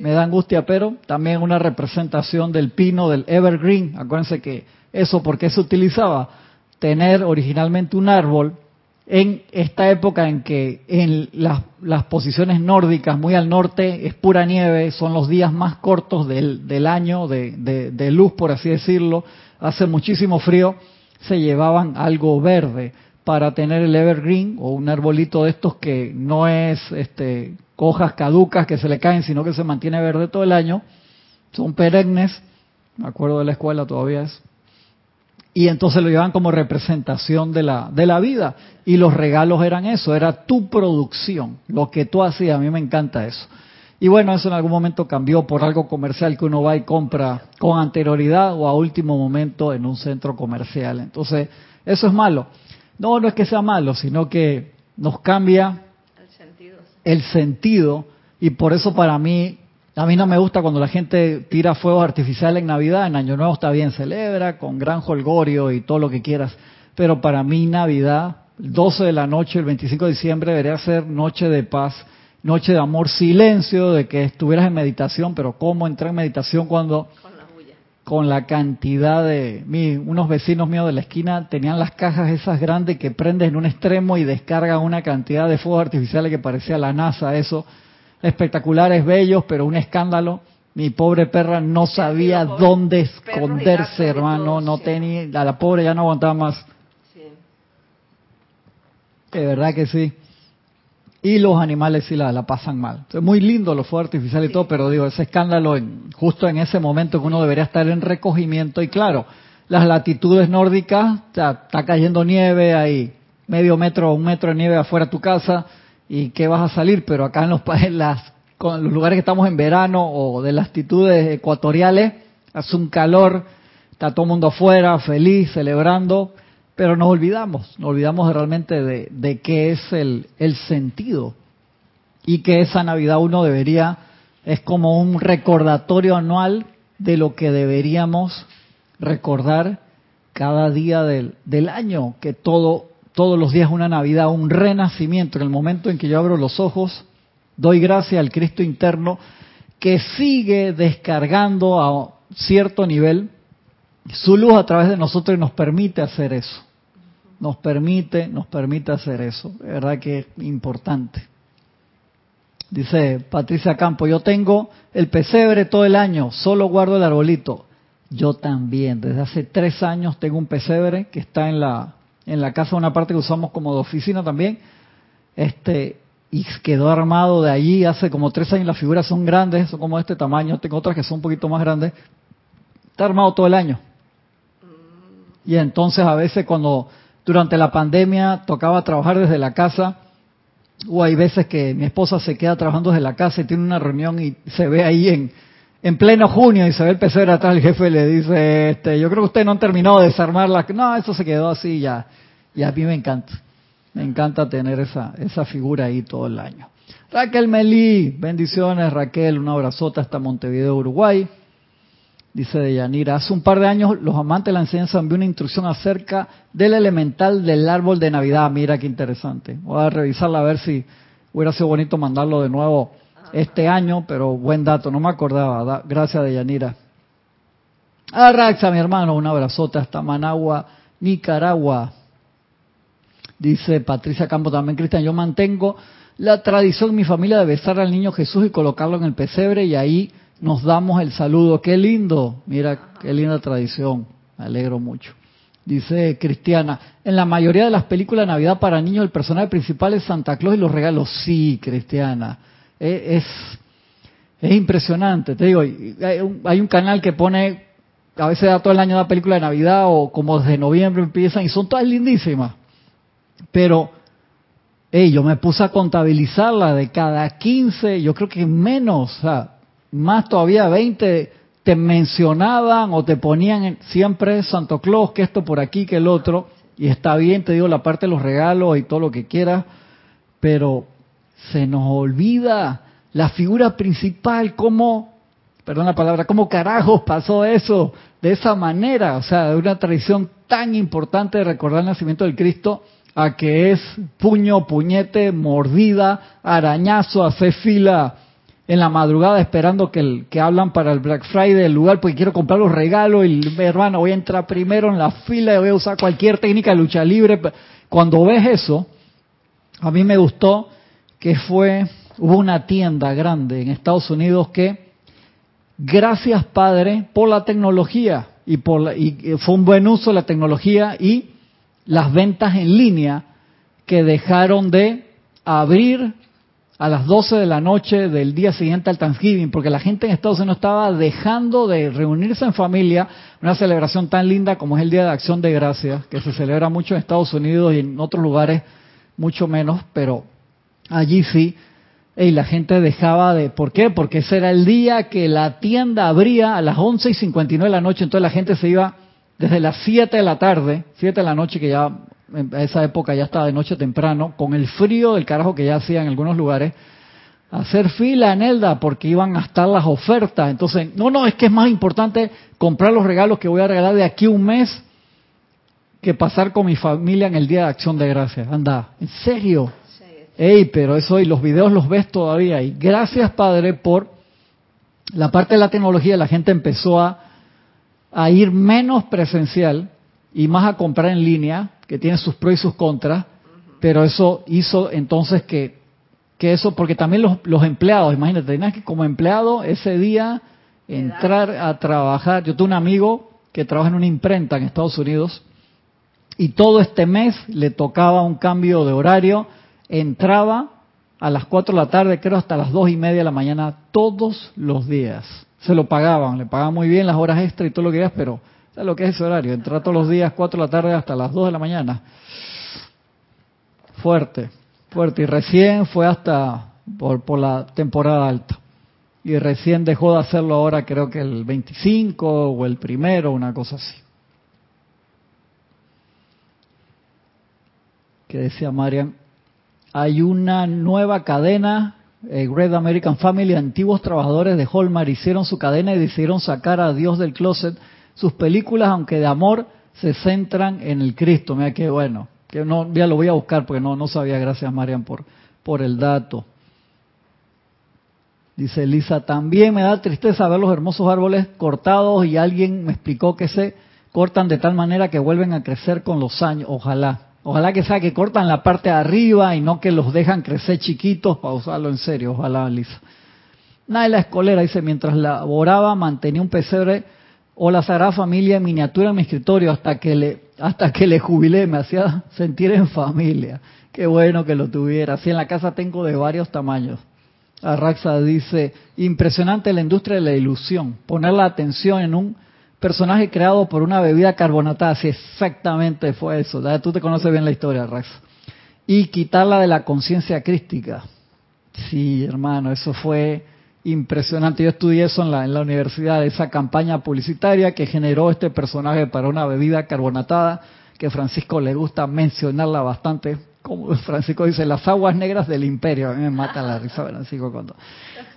Me da angustia, pero también una representación del pino, del evergreen. Acuérdense que eso, ¿por qué se utilizaba? Tener originalmente un árbol en esta época en que en las, las posiciones nórdicas, muy al norte, es pura nieve, son los días más cortos del, del año, de, de- de luz, por así decirlo, hace muchísimo frío, se llevaban algo verde para tener el evergreen o un arbolito de estos que no es este, hojas caducas que se le caen, sino que se mantiene verde todo el año, son perennes, me acuerdo de la escuela todavía es, y entonces lo llevaban como representación de la, de la vida. Y los regalos eran eso, era tu producción, lo que tú hacías. A mí me encanta eso. Y bueno, eso en algún momento cambió por algo comercial que uno va y compra con anterioridad o a último momento en un centro comercial. Entonces, eso es malo. No, no es que sea malo, sino que nos cambia El sentido. el sentido y por eso para mí a mí no me gusta cuando la gente tira fuegos artificiales en Navidad, en Año Nuevo está bien, celebra con gran holgorio y todo lo que quieras, pero para mí Navidad, el 12 de la noche, el 25 de diciembre debería ser noche de paz, noche de amor, silencio, de que estuvieras en meditación, pero ¿cómo entrar en meditación cuando Con la cantidad de mi, unos vecinos míos de la esquina tenían las cajas esas grandes que prendes en un extremo y descargan una cantidad de fuegos artificiales que parecía la NASA, eso espectaculares, bellos, pero un escándalo. Mi pobre perra no sabía dónde esconderse, hermano, no tenía, a la pobre ya no aguantaba más. Sí. De verdad que sí. Y los animales sí la, la pasan mal. Es muy lindo los fuegos artificiales y todo, pero digo, ese escándalo en, justo en ese momento que uno debería estar en recogimiento. Y claro, las latitudes nórdicas, está, está cayendo nieve, hay medio metro o un metro de nieve afuera de tu casa y que vas a salir, pero acá en los, en las, con los lugares que estamos en verano o de latitudes ecuatoriales, hace un calor, está todo el mundo afuera, feliz, celebrando, pero nos olvidamos, nos olvidamos realmente de, qué es el, sentido y que esa Navidad uno debería, es como un recordatorio anual de lo que deberíamos recordar cada día del, del año, que todo, todos los días una Navidad, un renacimiento. En el momento en que yo abro los ojos, doy gracias al Cristo interno que sigue descargando a cierto nivel su luz a través de nosotros y nos permite hacer eso. Nos permite, nos permite hacer eso. De verdad que es importante. Dice Patricia Campo, yo tengo el pesebre todo el año, solo guardo el arbolito. Yo también, desde hace tres años tengo un pesebre que está en la, en la casa, una parte que usamos como de oficina también. Este, y quedó armado de allí hace como tres años. Las figuras son grandes, son como de este tamaño. Tengo otras que son un poquito más grandes. Está armado todo el año. Y entonces a veces cuando durante la pandemia tocaba trabajar desde la casa, o hay veces que mi esposa se queda trabajando desde la casa y tiene una reunión y se ve ahí en, en pleno junio y se ve el pesebre atrás, el jefe le dice, este, yo creo que usted no han terminado de desarmarla. No, eso se quedó así ya. Y a mí me encanta. Me encanta tener esa, esa figura ahí todo el año. Raquel Melí, bendiciones Raquel, un abrazote hasta Montevideo, Uruguay. Dice Deyanira, hace un par de años los amantes de la enseñanza envió una instrucción acerca del elemental del árbol de Navidad. Mira qué interesante. Voy a revisarla a ver si hubiera sido bonito mandarlo de nuevo este año, pero buen dato, no me acordaba. Gracias Deyanira. Arraxa, mi hermano, un abrazote hasta Managua, Nicaragua. Dice Patricia Campo también, Cristian, yo mantengo la tradición en mi familia de besar al niño Jesús y colocarlo en el pesebre y ahí nos damos el saludo. Qué lindo, mira, qué linda tradición, me alegro mucho. Dice Cristiana, en la mayoría de las películas de Navidad para niños el personaje principal es Santa Claus y los regalos. Sí, Cristiana, es, es impresionante. Te digo, hay un, canal que pone, a veces da todo el año la película de Navidad o como desde noviembre empiezan y son todas lindísimas. Pero, hey, yo me puse a contabilizarla de cada 15, yo creo que menos, o sea, más todavía 20 te mencionaban o te ponían siempre Santo Claus, que esto por aquí, que el otro, y está bien, te digo la parte de los regalos y todo lo que quieras, pero se nos olvida la figura principal, cómo, perdón la palabra, cómo carajos pasó eso de esa manera, o sea, de una tradición tan importante de recordar el nacimiento del Cristo, a que es puño, puñete, mordida, arañazo, hacer fila en la madrugada esperando que, el, que hablan para el Black Friday del lugar porque quiero comprar los regalos y mi hermano voy a entrar primero en la fila y voy a usar cualquier técnica de lucha libre. Cuando ves eso, a mí me gustó que fue, hubo una tienda grande en Estados Unidos que, gracias Padre por la tecnología y, por y fue un buen uso de la tecnología y las ventas en línea que dejaron de abrir a las 12 de la noche del día siguiente al Thanksgiving, porque la gente en Estados Unidos estaba dejando de reunirse en familia, una celebración tan linda como es el Día de Acción de Gracias, que se celebra mucho en Estados Unidos y en otros lugares mucho menos, pero allí sí, y la gente dejaba de, ¿por qué? Porque ese era el día que la tienda abría a las 11 y 59 de la noche, entonces la gente se iba desde las 7 de la tarde, 7 de la noche, que ya en esa época ya estaba de noche temprano, con el frío del carajo que ya hacía en algunos lugares, hacer fila en Elda porque iban a estar las ofertas. Entonces, no, no, es que es más importante comprar los regalos que voy a regalar de aquí un mes que pasar con mi familia en el Día de Acción de Gracias. Anda, ¿en serio? Ey, pero eso y los videos los ves todavía. Y gracias, Padre, por la parte de la tecnología. La gente empezó a a ir menos presencial y más a comprar en línea, que tiene sus pros y sus contras, pero eso hizo entonces que, que eso, porque también los, los empleados, imagínate, tenías que como empleado ese día entrar a trabajar. Yo tuve un amigo que trabaja en una imprenta en Estados Unidos y todo este mes le tocaba un cambio de horario, entraba a las 4 de la tarde, creo hasta las dos y media de la mañana, todos los días. Se lo pagaban, le pagaban muy bien las horas extra y todo lo que quieras, pero ¿Sabes lo que es ese horario? Entrar todos los días, 4 de la tarde hasta las 2 de la mañana. Fuerte, fuerte. Y recién fue hasta por, la temporada alta. Y recién dejó de hacerlo ahora, creo que el 25 o el primero, una cosa así. Que decía Marian, hay una nueva cadena, eh, Red American Family, antiguos trabajadores de Hallmark hicieron su cadena y decidieron sacar a Dios del closet. Sus películas, aunque de amor, se centran en el Cristo. Mira qué bueno. Que no, ya lo voy a buscar porque no, no sabía. Gracias, Marian, por, por el dato. Dice Elisa, también me da tristeza ver los hermosos árboles cortados y alguien me explicó que se cortan de tal manera que vuelven a crecer con los años. Ojalá. Ojalá que sea que cortan la parte de arriba y no que los dejan crecer chiquitos para usarlo en serio. Ojalá, Elisa. la Escolera dice, mientras laboraba mantenía un pesebre o la Sagrada Familia en miniatura en mi escritorio hasta que le hasta que le jubilé, me hacía sentir en familia. Qué bueno que lo tuviera. Así en la casa tengo de varios tamaños. Arraxa dice, impresionante la industria de la ilusión, poner la atención en un personaje creado por una bebida carbonatada, sí, exactamente fue eso, tú te conoces bien la historia, Arraxa. Y quitarla de la conciencia crística. Sí, hermano, eso fue impresionante. Yo estudié eso en la, en la universidad, esa campaña publicitaria que generó este personaje para una bebida carbonatada, que Francisco le gusta mencionarla bastante como Francisco dice, las aguas negras del imperio. A mí me mata la risa Francisco cuando,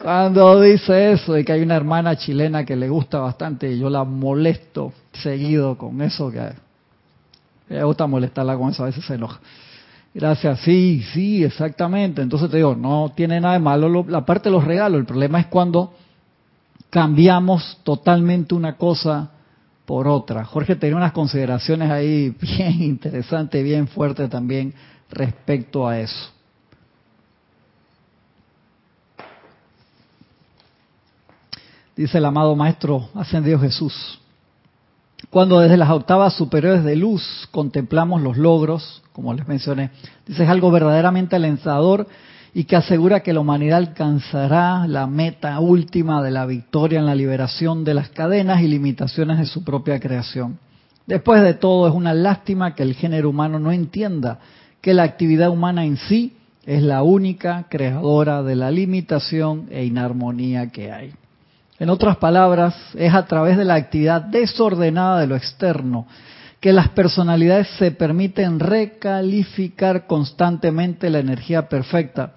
cuando dice eso y que hay una hermana chilena que le gusta bastante y yo la molesto seguido con eso, que me gusta molestarla con eso, a veces se enoja. Gracias, sí, sí, exactamente. Entonces te digo, no tiene nada de malo la parte de los regalos. El problema es cuando cambiamos totalmente una cosa por otra. Jorge tenía unas consideraciones ahí bien interesantes, bien fuertes también respecto a eso. Dice el amado Maestro Ascendido Jesús, cuando desde las octavas superiores de luz contemplamos los logros, como les mencioné, dice es algo verdaderamente alentador y que asegura que la humanidad alcanzará la meta última de la victoria en la liberación de las cadenas y limitaciones de su propia creación. Después de todo, es una lástima que el género humano no entienda que la actividad humana en sí es la única creadora de la limitación e inarmonía que hay. En otras palabras, es a través de la actividad desordenada de lo externo que las personalidades se permiten recalificar constantemente la energía perfecta,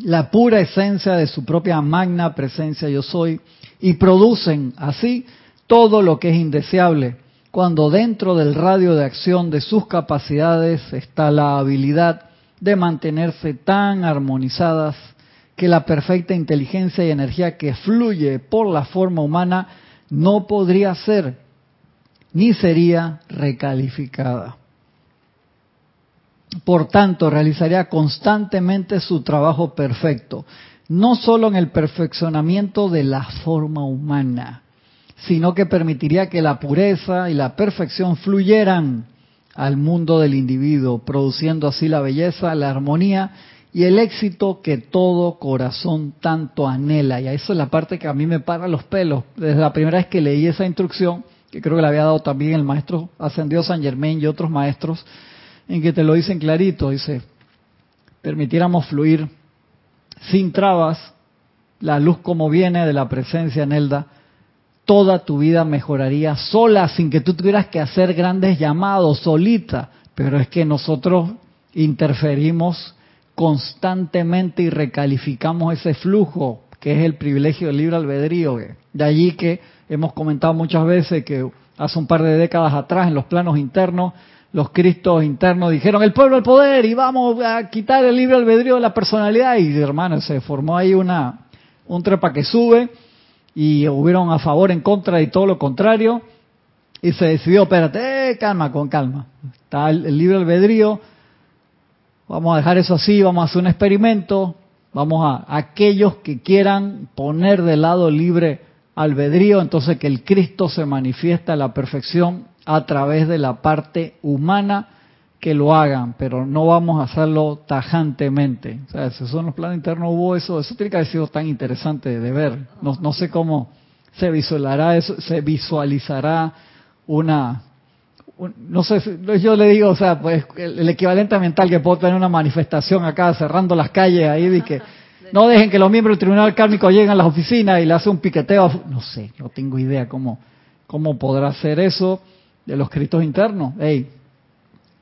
la pura esencia de su propia magna presencia yo soy, y producen así todo lo que es indeseable, cuando dentro del radio de acción de sus capacidades está la habilidad de mantenerse tan armonizadas que la perfecta inteligencia y energía que fluye por la forma humana no podría ser ni sería recalificada. Por tanto, realizaría constantemente su trabajo perfecto, no solo en el perfeccionamiento de la forma humana, sino que permitiría que la pureza y la perfección fluyeran al mundo del individuo, produciendo así la belleza, la armonía y el éxito que todo corazón tanto anhela. Y eso es la parte que a mí me para los pelos. Desde la primera vez que leí esa instrucción, que creo que la había dado también el maestro ascendido San Germain y otros maestros, en que te lo dicen clarito, dice, permitiéramos fluir sin trabas la luz como viene de la presencia en Elda, toda tu vida mejoraría sola, sin que tú tuvieras que hacer grandes llamados, solita. Pero es que nosotros interferimos constantemente y recalificamos ese flujo, que es el privilegio del libre albedrío. De allí que hemos comentado muchas veces que hace un par de décadas atrás, en los planos internos, los cristos internos dijeron el pueblo al poder y vamos a quitar el libre albedrío de la personalidad. Y hermano, se formó ahí una, un trepa que sube y hubieron a favor, en contra y todo lo contrario. Y se decidió, espérate, eh, calma, con calma. Está el, libre albedrío. Vamos a dejar eso así, vamos a hacer un experimento. Vamos a, aquellos que quieran poner de lado libre albedrío, entonces que el Cristo se manifiesta a la perfección a través de la parte humana que lo hagan, pero no vamos a hacerlo tajantemente. O sea, si son los planes internos hubo eso, eso tiene que haber sido tan interesante de ver. No, no sé cómo se visualizará eso, se visualizará una, no sé, yo le digo, o sea, pues el, equivalente mental que puedo tener una manifestación acá cerrando las calles ahí de que no dejen que los miembros del tribunal kármico lleguen a las oficinas y le hacen un piqueteo, no sé, no tengo idea cómo, cómo podrá ser eso de los escritos internos. Hey,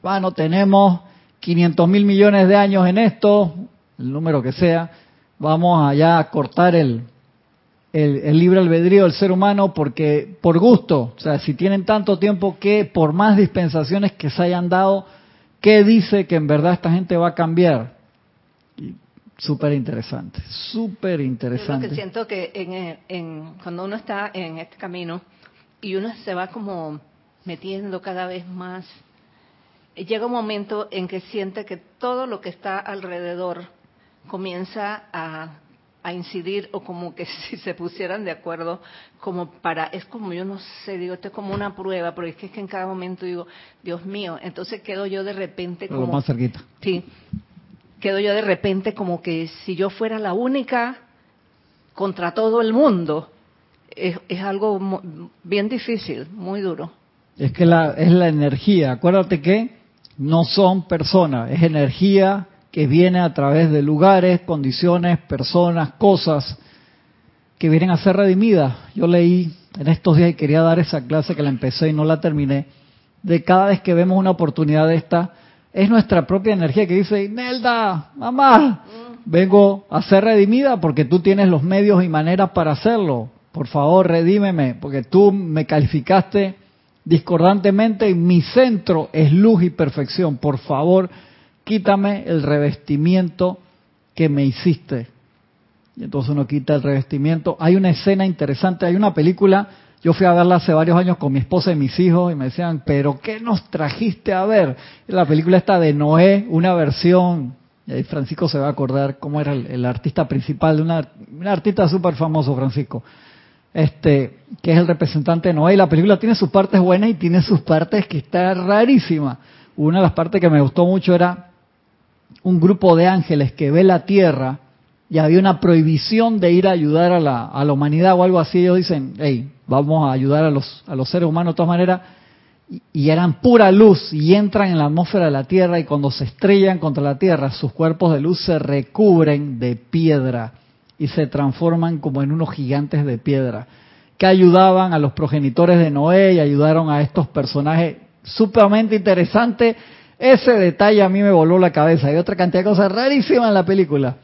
bueno, tenemos 500 mil millones de años en esto, el número que sea, vamos allá a cortar el, el, libre albedrío del ser humano porque por gusto, o sea, si tienen tanto tiempo que por más dispensaciones que se hayan dado, ¿qué dice que en verdad esta gente va a cambiar? Súper interesante, súper interesante. Que siento que en, cuando uno está en este camino y uno se va como metiendo cada vez más, llega un momento en que siente que todo lo que está alrededor comienza a a incidir o como que si se pusieran de acuerdo como para, es como yo no sé, digo, esto es como una prueba, porque es que, en cada momento digo, Dios mío, entonces quedo yo de repente como... más cerquita. Sí, quedo yo de repente como que si yo fuera la única contra todo el mundo, es, es algo bien difícil, muy duro. Es que la, es la energía, acuérdate que no son personas, es energía que viene a través de lugares, condiciones, personas, cosas que vienen a ser redimidas. Yo leí en estos días y quería dar esa clase que la empecé y no la terminé, de cada vez que vemos una oportunidad de esta, es nuestra propia energía que dice, Nelda, mamá, vengo a ser redimida porque tú tienes los medios y maneras para hacerlo. Por favor, redímeme, porque tú me calificaste discordantemente y mi centro es luz y perfección. Por favor, quítame el revestimiento que me hiciste. Y entonces uno quita el revestimiento. Hay una escena interesante, hay una película, yo fui a verla hace varios años con mi esposa y mis hijos y me decían, pero ¿qué nos trajiste a ver? La película está de Noé, una versión, y ahí Francisco se va a acordar cómo era el, artista principal, una, un artista súper famoso, Francisco, este, que es el representante de Noé. Y la película tiene sus partes buenas y tiene sus partes que está rarísima. Una de las partes que me gustó mucho era un grupo de ángeles que ve la tierra y había una prohibición de ir a ayudar a la, a la humanidad o algo así, ellos dicen, hey, vamos a ayudar a los, a los seres humanos de todas maneras, y, eran pura luz y entran en la atmósfera de la Tierra y cuando se estrellan contra la Tierra, sus cuerpos de luz se recubren de piedra y se transforman como en unos gigantes de piedra, que ayudaban a los progenitores de Noé y ayudaron a estos personajes sumamente interesantes ese detalle a mí me voló la cabeza. Hay otra cantidad de cosas rarísimas en la película.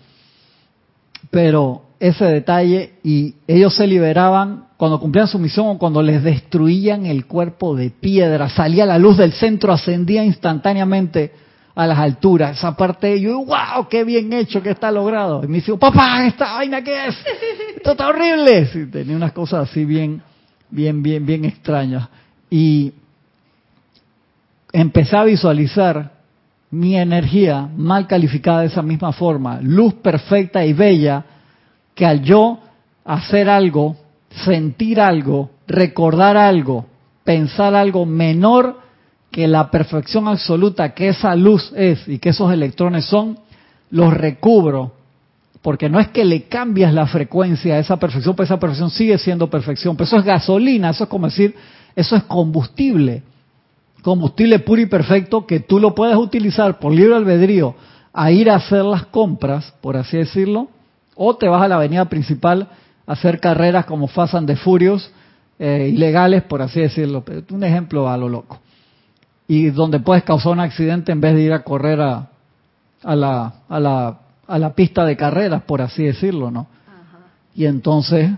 Pero ese detalle y ellos se liberaban cuando cumplían su misión o cuando les destruían el cuerpo de piedra. Salía la luz del centro, ascendía instantáneamente a las alturas. Esa parte, yo, wow, qué bien hecho, que está logrado. Y me dice, papá, ¿esta vaina qué es? Esto está horrible. tenía unas cosas así bien, bien, bien, bien extrañas. Y empecé a visualizar mi energía mal calificada de esa misma forma, luz perfecta y bella, que al yo hacer algo, sentir algo, recordar algo, pensar algo menor que la perfección absoluta que esa luz es y que esos electrones son, los recubro. Porque no es que le cambias la frecuencia a esa perfección, pues esa perfección sigue siendo perfección. Pero eso es gasolina, eso es como decir, eso es combustible combustible puro y perfecto que tú lo puedes utilizar por libre albedrío a ir a hacer las compras, por así decirlo, o te vas a la avenida principal a hacer carreras como Fast de Furios, eh, ilegales, por así decirlo. Un ejemplo a lo loco. Y donde puedes causar un accidente en vez de ir a correr a, a, la, a, la, a la pista de carreras, por así decirlo, ¿no? Y entonces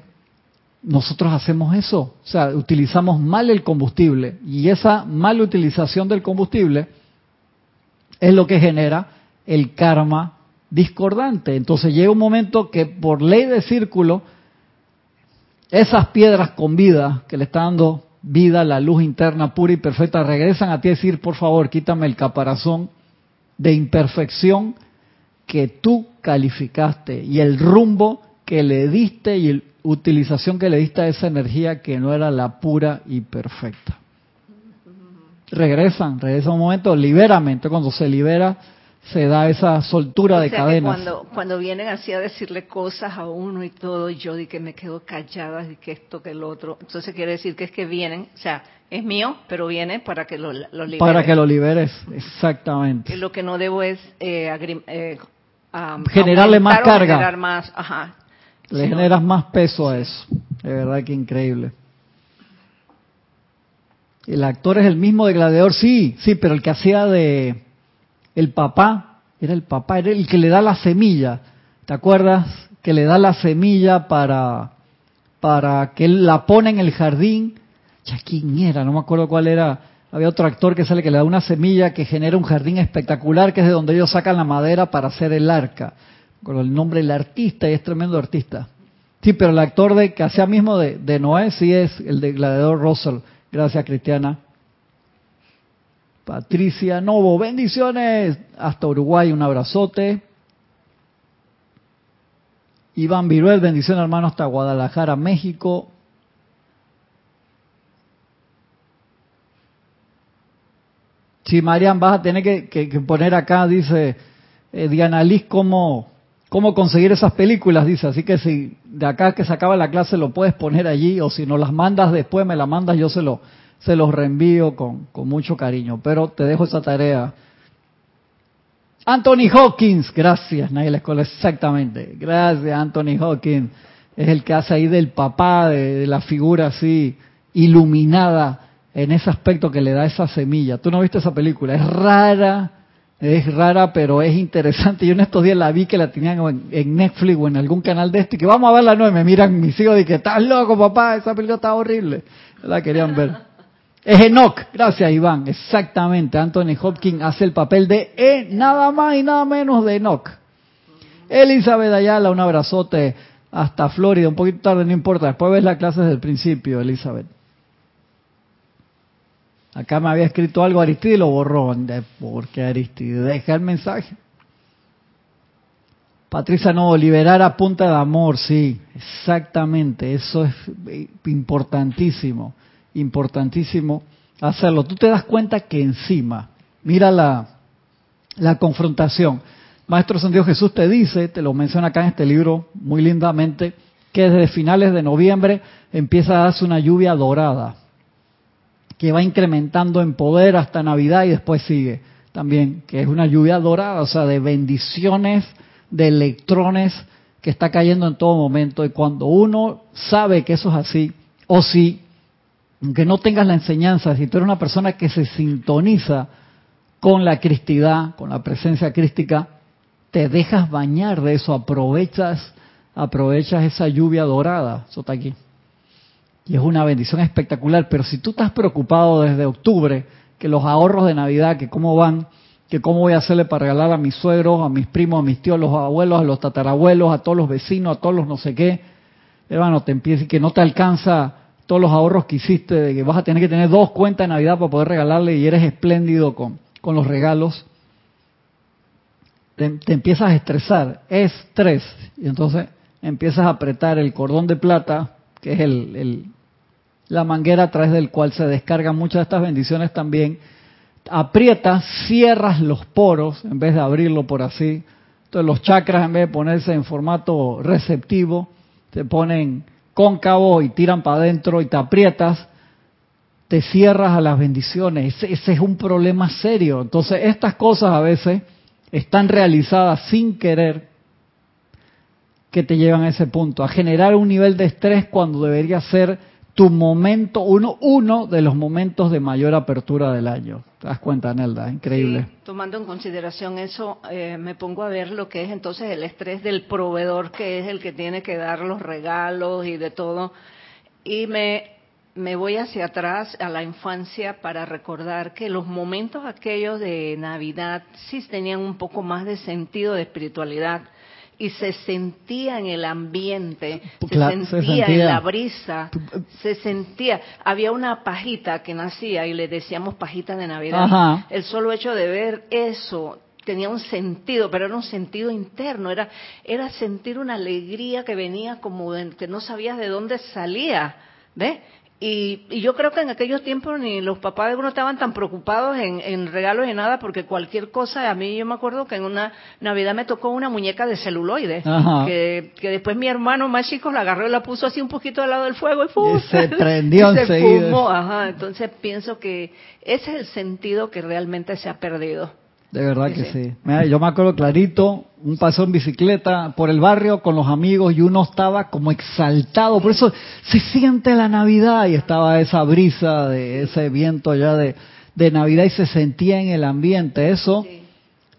nosotros hacemos eso, o sea, utilizamos mal el combustible y esa mala utilización del combustible es lo que genera el karma discordante. Entonces llega un momento que por ley de círculo, esas piedras con vida que le está dando vida, la luz interna pura y perfecta, regresan a ti a decir, por favor, quítame el caparazón de imperfección que tú calificaste y el rumbo que le diste y el utilización que le diste a esa energía que no era la pura y perfecta. Regresan, regresa un momento, liberamente, cuando se libera, se da esa soltura O de sea que cadenas. cuando, cuando vienen así a decirle cosas a uno y todo, y yo di que me quedo callada, y que esto, que el otro. Entonces quiere decir que es que vienen, o sea, es mío, pero viene para que lo, lo libere. Para que lo liberes, exactamente. Y lo que no debo es eh, eh, Generarle más carga. generar más, ajá. Le generas más peso a eso. De verdad que increíble. El actor es el mismo de Gladiador, sí, sí, pero el que hacía de el papá, era el papá, era el que le da la semilla. ¿Te acuerdas? Que le da la semilla para para que él la pone en el jardín. Ya quién era, no me acuerdo cuál era. Había otro actor que sale que le da una semilla que genera un jardín espectacular, que es de donde ellos sacan la madera para hacer el arca. Con el nombre del artista, y es tremendo artista. Sí, pero el actor de hacía mismo de, de Noé, sí es el de Gladiador Russell. Gracias, Cristiana. Patricia Novo, bendiciones. Hasta Uruguay, un abrazote. Iván Viruel, bendiciones hermano hasta Guadalajara, México. Sí, Marian, vas a tener que, que- que poner acá, dice eh, Diana Liz, cómo, cómo conseguir esas películas, dice. Así que si de acá que se acaba la clase lo puedes poner allí, o si no las mandas después, me las mandas, yo se, lo, los reenvío con, mucho cariño. Pero te dejo esa tarea. Anthony Hawkins, gracias, Naila Escola, exactamente. Gracias, Anthony Hawkins. Es el que hace ahí del papá, de, de la figura así iluminada en ese aspecto que le da esa semilla. Tú no viste esa película, es rara, es rara, pero es interesante. Yo en estos días la vi que la tenían en, Netflix o en algún canal de este, y que vamos a verla, no, y me miran mis hijos y que estás loco, papá, esa película está horrible. La querían ver. Es Enoch, gracias Iván, exactamente. Anthony Hopkins hace el papel de E, nada más y nada menos de Enoch. Elizabeth Ayala, un abrazote hasta Florida, un poquito tarde, no importa, después ves la clase desde el principio, Elizabeth. Acá me había escrito algo Aristide y lo borró. ¿Por qué Aristide? Deja el mensaje. Patricia, no, liberar a punta de amor, sí, exactamente, eso es importantísimo, importantísimo hacerlo. Tú te das cuenta que encima, mira la, la confrontación. Maestro Santiago Jesús te dice, te lo menciona acá en este libro muy lindamente, que desde finales de noviembre empieza a darse una lluvia dorada, que va incrementando en poder hasta Navidad y después sigue también, que es una lluvia dorada, o sea, de bendiciones, de electrones que está cayendo en todo momento. Y cuando uno sabe que eso es así, o si, aunque no tengas la enseñanza, si tú eres una persona que se sintoniza con la cristidad, con la presencia crística, te dejas bañar de eso, aprovechas, aprovechas esa lluvia dorada. Eso está aquí. Y es una bendición espectacular. Pero si tú estás preocupado desde octubre, que los ahorros de Navidad, que cómo van, que cómo voy a hacerle para regalar a mis suegros, a mis primos, a mis tíos, a los abuelos, a los tatarabuelos, a todos los vecinos, a todos los no sé qué, hermano, te empieza y que no te alcanza todos los ahorros que hiciste, de que vas a tener que tener dos cuentas de Navidad para poder regalarle y eres espléndido con, con los regalos, te, empiezas a estresar, estrés, y entonces empiezas a apretar el cordón de plata, que es el, la manguera a través del cual se descargan muchas de estas bendiciones también, aprietas, cierras los poros en vez de abrirlo por así. Entonces los chakras en vez de ponerse en formato receptivo, se ponen cóncavo y tiran para adentro y te aprietas, te cierras a las bendiciones. Ese, ese es un problema serio. Entonces estas cosas a veces están realizadas sin querer que te llevan a ese punto, a generar un nivel de estrés cuando debería ser tu momento, uno, uno de los momentos de mayor apertura del año. ¿Te das cuenta, Nelda? Increíble. Tomando en consideración eso, eh, me pongo a ver lo que es entonces el estrés del proveedor, que es el que tiene que dar los regalos y de todo. Y me, me voy hacia atrás a la infancia para recordar que los momentos aquellos de Navidad sí tenían un poco más de sentido de espiritualidad y se sentía en el ambiente, se, Claro, se sentía, sentía. en la brisa, se sentía, había una pajita que nacía y le decíamos pajita de Navidad. Ajá. El solo hecho de ver eso tenía un sentido, pero era un sentido interno, era, era sentir una alegría que venía como de, que no sabías de dónde salía, ¿ves? Y, yo creo que en aquellos tiempos ni los papás de uno estaban tan preocupados en, regalos y nada, porque cualquier cosa, a mí yo me acuerdo que en una Navidad me tocó una muñeca de celuloide, que, después mi hermano más chico la agarró y la puso así un poquito al lado del fuego y, se prendió y se fumó. Ajá. Entonces pienso que ese es el sentido que realmente se ha perdido. De verdad que sí. yo me acuerdo clarito, un paseo en bicicleta por el barrio con los amigos y uno estaba como exaltado. Por eso se siente la Navidad y estaba esa brisa de ese viento ya de, Navidad y se sentía en el ambiente. Eso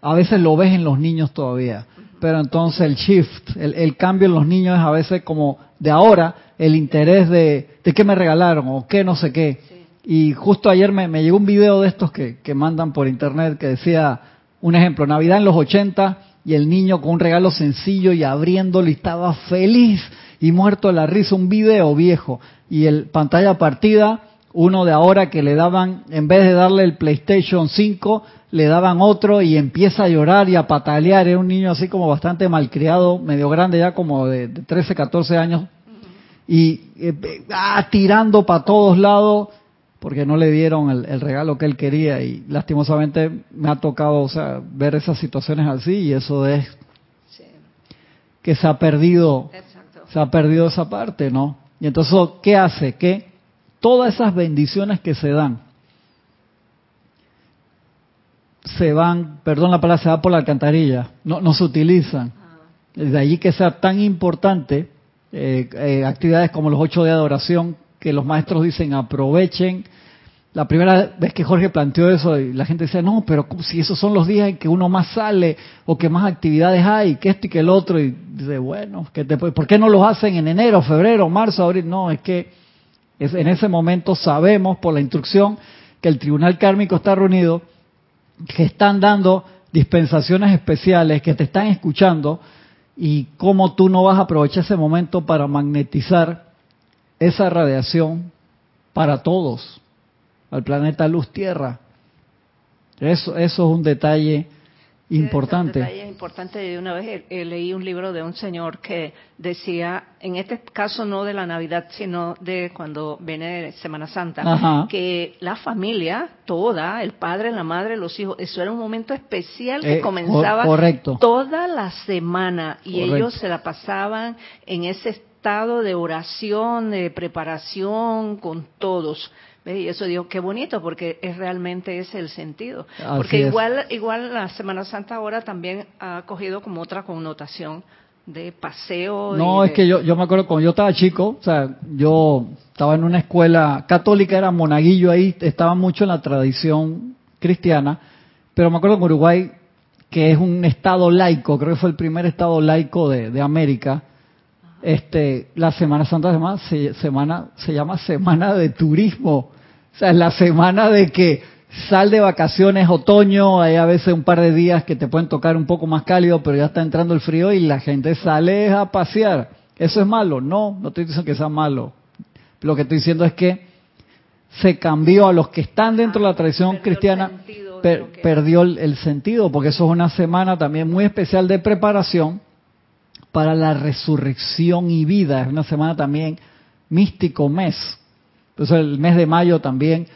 a veces lo ves en los niños todavía. Pero entonces el shift, el, cambio en los niños es a veces como de ahora el interés de, de qué me regalaron o qué no sé qué. Y justo ayer me, llegó un video de estos que, que, mandan por internet que decía, un ejemplo, Navidad en los 80 y el niño con un regalo sencillo y abriéndolo y estaba feliz y muerto de la risa, un video viejo. Y el pantalla partida, uno de ahora que le daban, en vez de darle el PlayStation 5, le daban otro y empieza a llorar y a patalear. Era un niño así como bastante malcriado, medio grande ya como de, 13, 14 años. Y eh, ah, tirando para todos lados porque no le dieron el, regalo que él quería y lastimosamente me ha tocado o sea, ver esas situaciones así y eso es que se ha perdido se ha perdido esa parte no y entonces qué hace que todas esas bendiciones que se dan se van perdón la palabra se va por la alcantarilla no no se utilizan. Ah. de allí que sea tan importante eh, eh, actividades como los ocho días de adoración que los maestros dicen aprovechen la primera vez que Jorge planteó eso, y la gente decía, no, pero si esos son los días en que uno más sale o que más actividades hay, que esto y que el otro, y dice, bueno, ¿qué te, ¿por qué no los hacen en enero, febrero, marzo, abril? No, es que en ese momento sabemos por la instrucción que el tribunal kármico está reunido, que están dando dispensaciones especiales, que te están escuchando, y cómo tú no vas a aprovechar ese momento para magnetizar esa radiación para todos al planeta Luz Tierra. Eso, eso es un detalle importante. un detalle importante. De una vez leí un libro de un señor que decía, en este caso no de la Navidad, sino de cuando viene Semana Santa, que la familia toda, el padre, la madre, los hijos, eso era un momento especial que eh, comenzaba toda la semana y ellos se la pasaban en ese estado de oración, de preparación con todos y eso digo, qué bonito, porque es realmente ese el sentido. porque igual, igual la Semana Santa ahora también ha cogido como otra connotación de paseo. No, es que yo, yo me acuerdo cuando yo estaba chico, o sea, yo estaba en una escuela católica, era monaguillo ahí, estaba mucho en la tradición cristiana, pero me acuerdo en Uruguay, que es un estado laico, creo que fue el primer estado laico de, de América, este, la Semana Santa se semana, se llama Semana de Turismo. O sea, es la semana de que sal de vacaciones otoño, hay a veces un par de días que te pueden tocar un poco más cálido, pero ya está entrando el frío y la gente sale a pasear. ¿Eso es malo? No, no estoy diciendo que sea malo. Lo que estoy diciendo es que se cambió a los que están dentro de la tradición cristiana, perdió el sentido, porque eso es una semana también muy especial de preparación para la resurrección y vida. Es una semana también místico mes. Entonces el mes de mayo también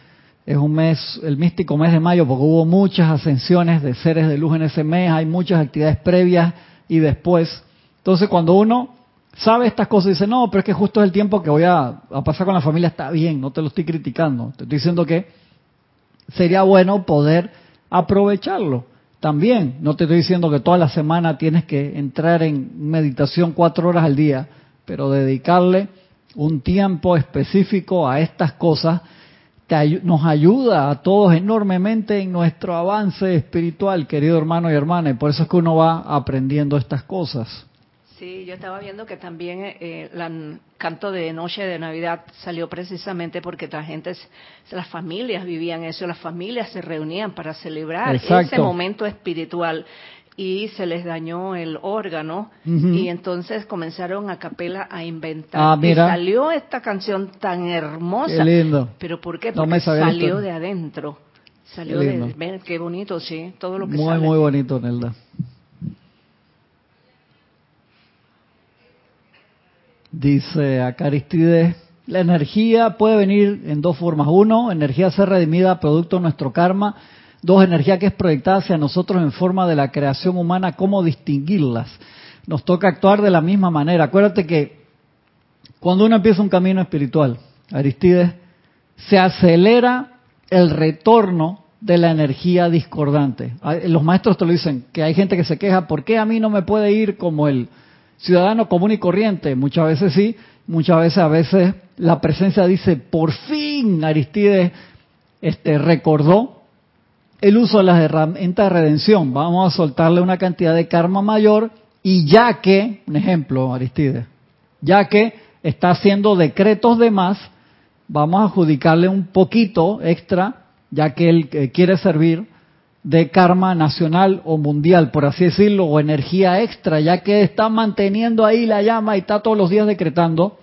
es un mes, el místico mes de mayo, porque hubo muchas ascensiones de seres de luz en ese mes, hay muchas actividades previas y después. Entonces cuando uno sabe estas cosas y dice, no, pero es que justo es el tiempo que voy a, pasar con la familia, está bien, no te lo estoy criticando, te estoy diciendo que sería bueno poder aprovecharlo. También, no te estoy diciendo que toda la semana tienes que entrar en meditación cuatro horas al día, pero dedicarle un tiempo específico a estas cosas nos ayuda a todos enormemente en nuestro avance espiritual, querido hermano y hermana, y por eso es que uno va aprendiendo estas cosas. Sí, yo estaba viendo que también eh, el canto de Noche de Navidad salió precisamente porque la gente, las familias vivían eso, las familias se reunían para celebrar ese momento espiritual y se les dañó el órgano y entonces comenzaron a capela a inventar. Ah, y salió esta canción tan hermosa. Qué lindo. ¿Pero por qué? Porque salió de adentro. Salió de... qué bonito, sí, todo lo que Muy, muy bonito, Nelda. Dice a Caristides, La energía puede venir en dos formas. Uno, energía ser redimida producto de nuestro karma. Dos, energía que es proyectada hacia nosotros en forma de la creación humana. ¿Cómo distinguirlas? Nos toca actuar de la misma manera. Acuérdate que cuando uno empieza un camino espiritual, Aristides, se acelera el retorno de la energía discordante. Los maestros te lo dicen, que hay gente que se queja, ¿por qué a mí no me puede ir como el ciudadano común y corriente? Muchas veces sí, muchas veces a veces la presencia dice, por fin Aristides este, recordó el uso de las herramientas de redención. Vamos a soltarle una cantidad de karma mayor y ya que, un ejemplo, Aristides, ya que está haciendo decretos de más, vamos a adjudicarle un poquito extra, ya que él eh, quiere servir de karma nacional o mundial, por así decirlo, o energía extra, ya que está manteniendo ahí la llama y está todos los días decretando,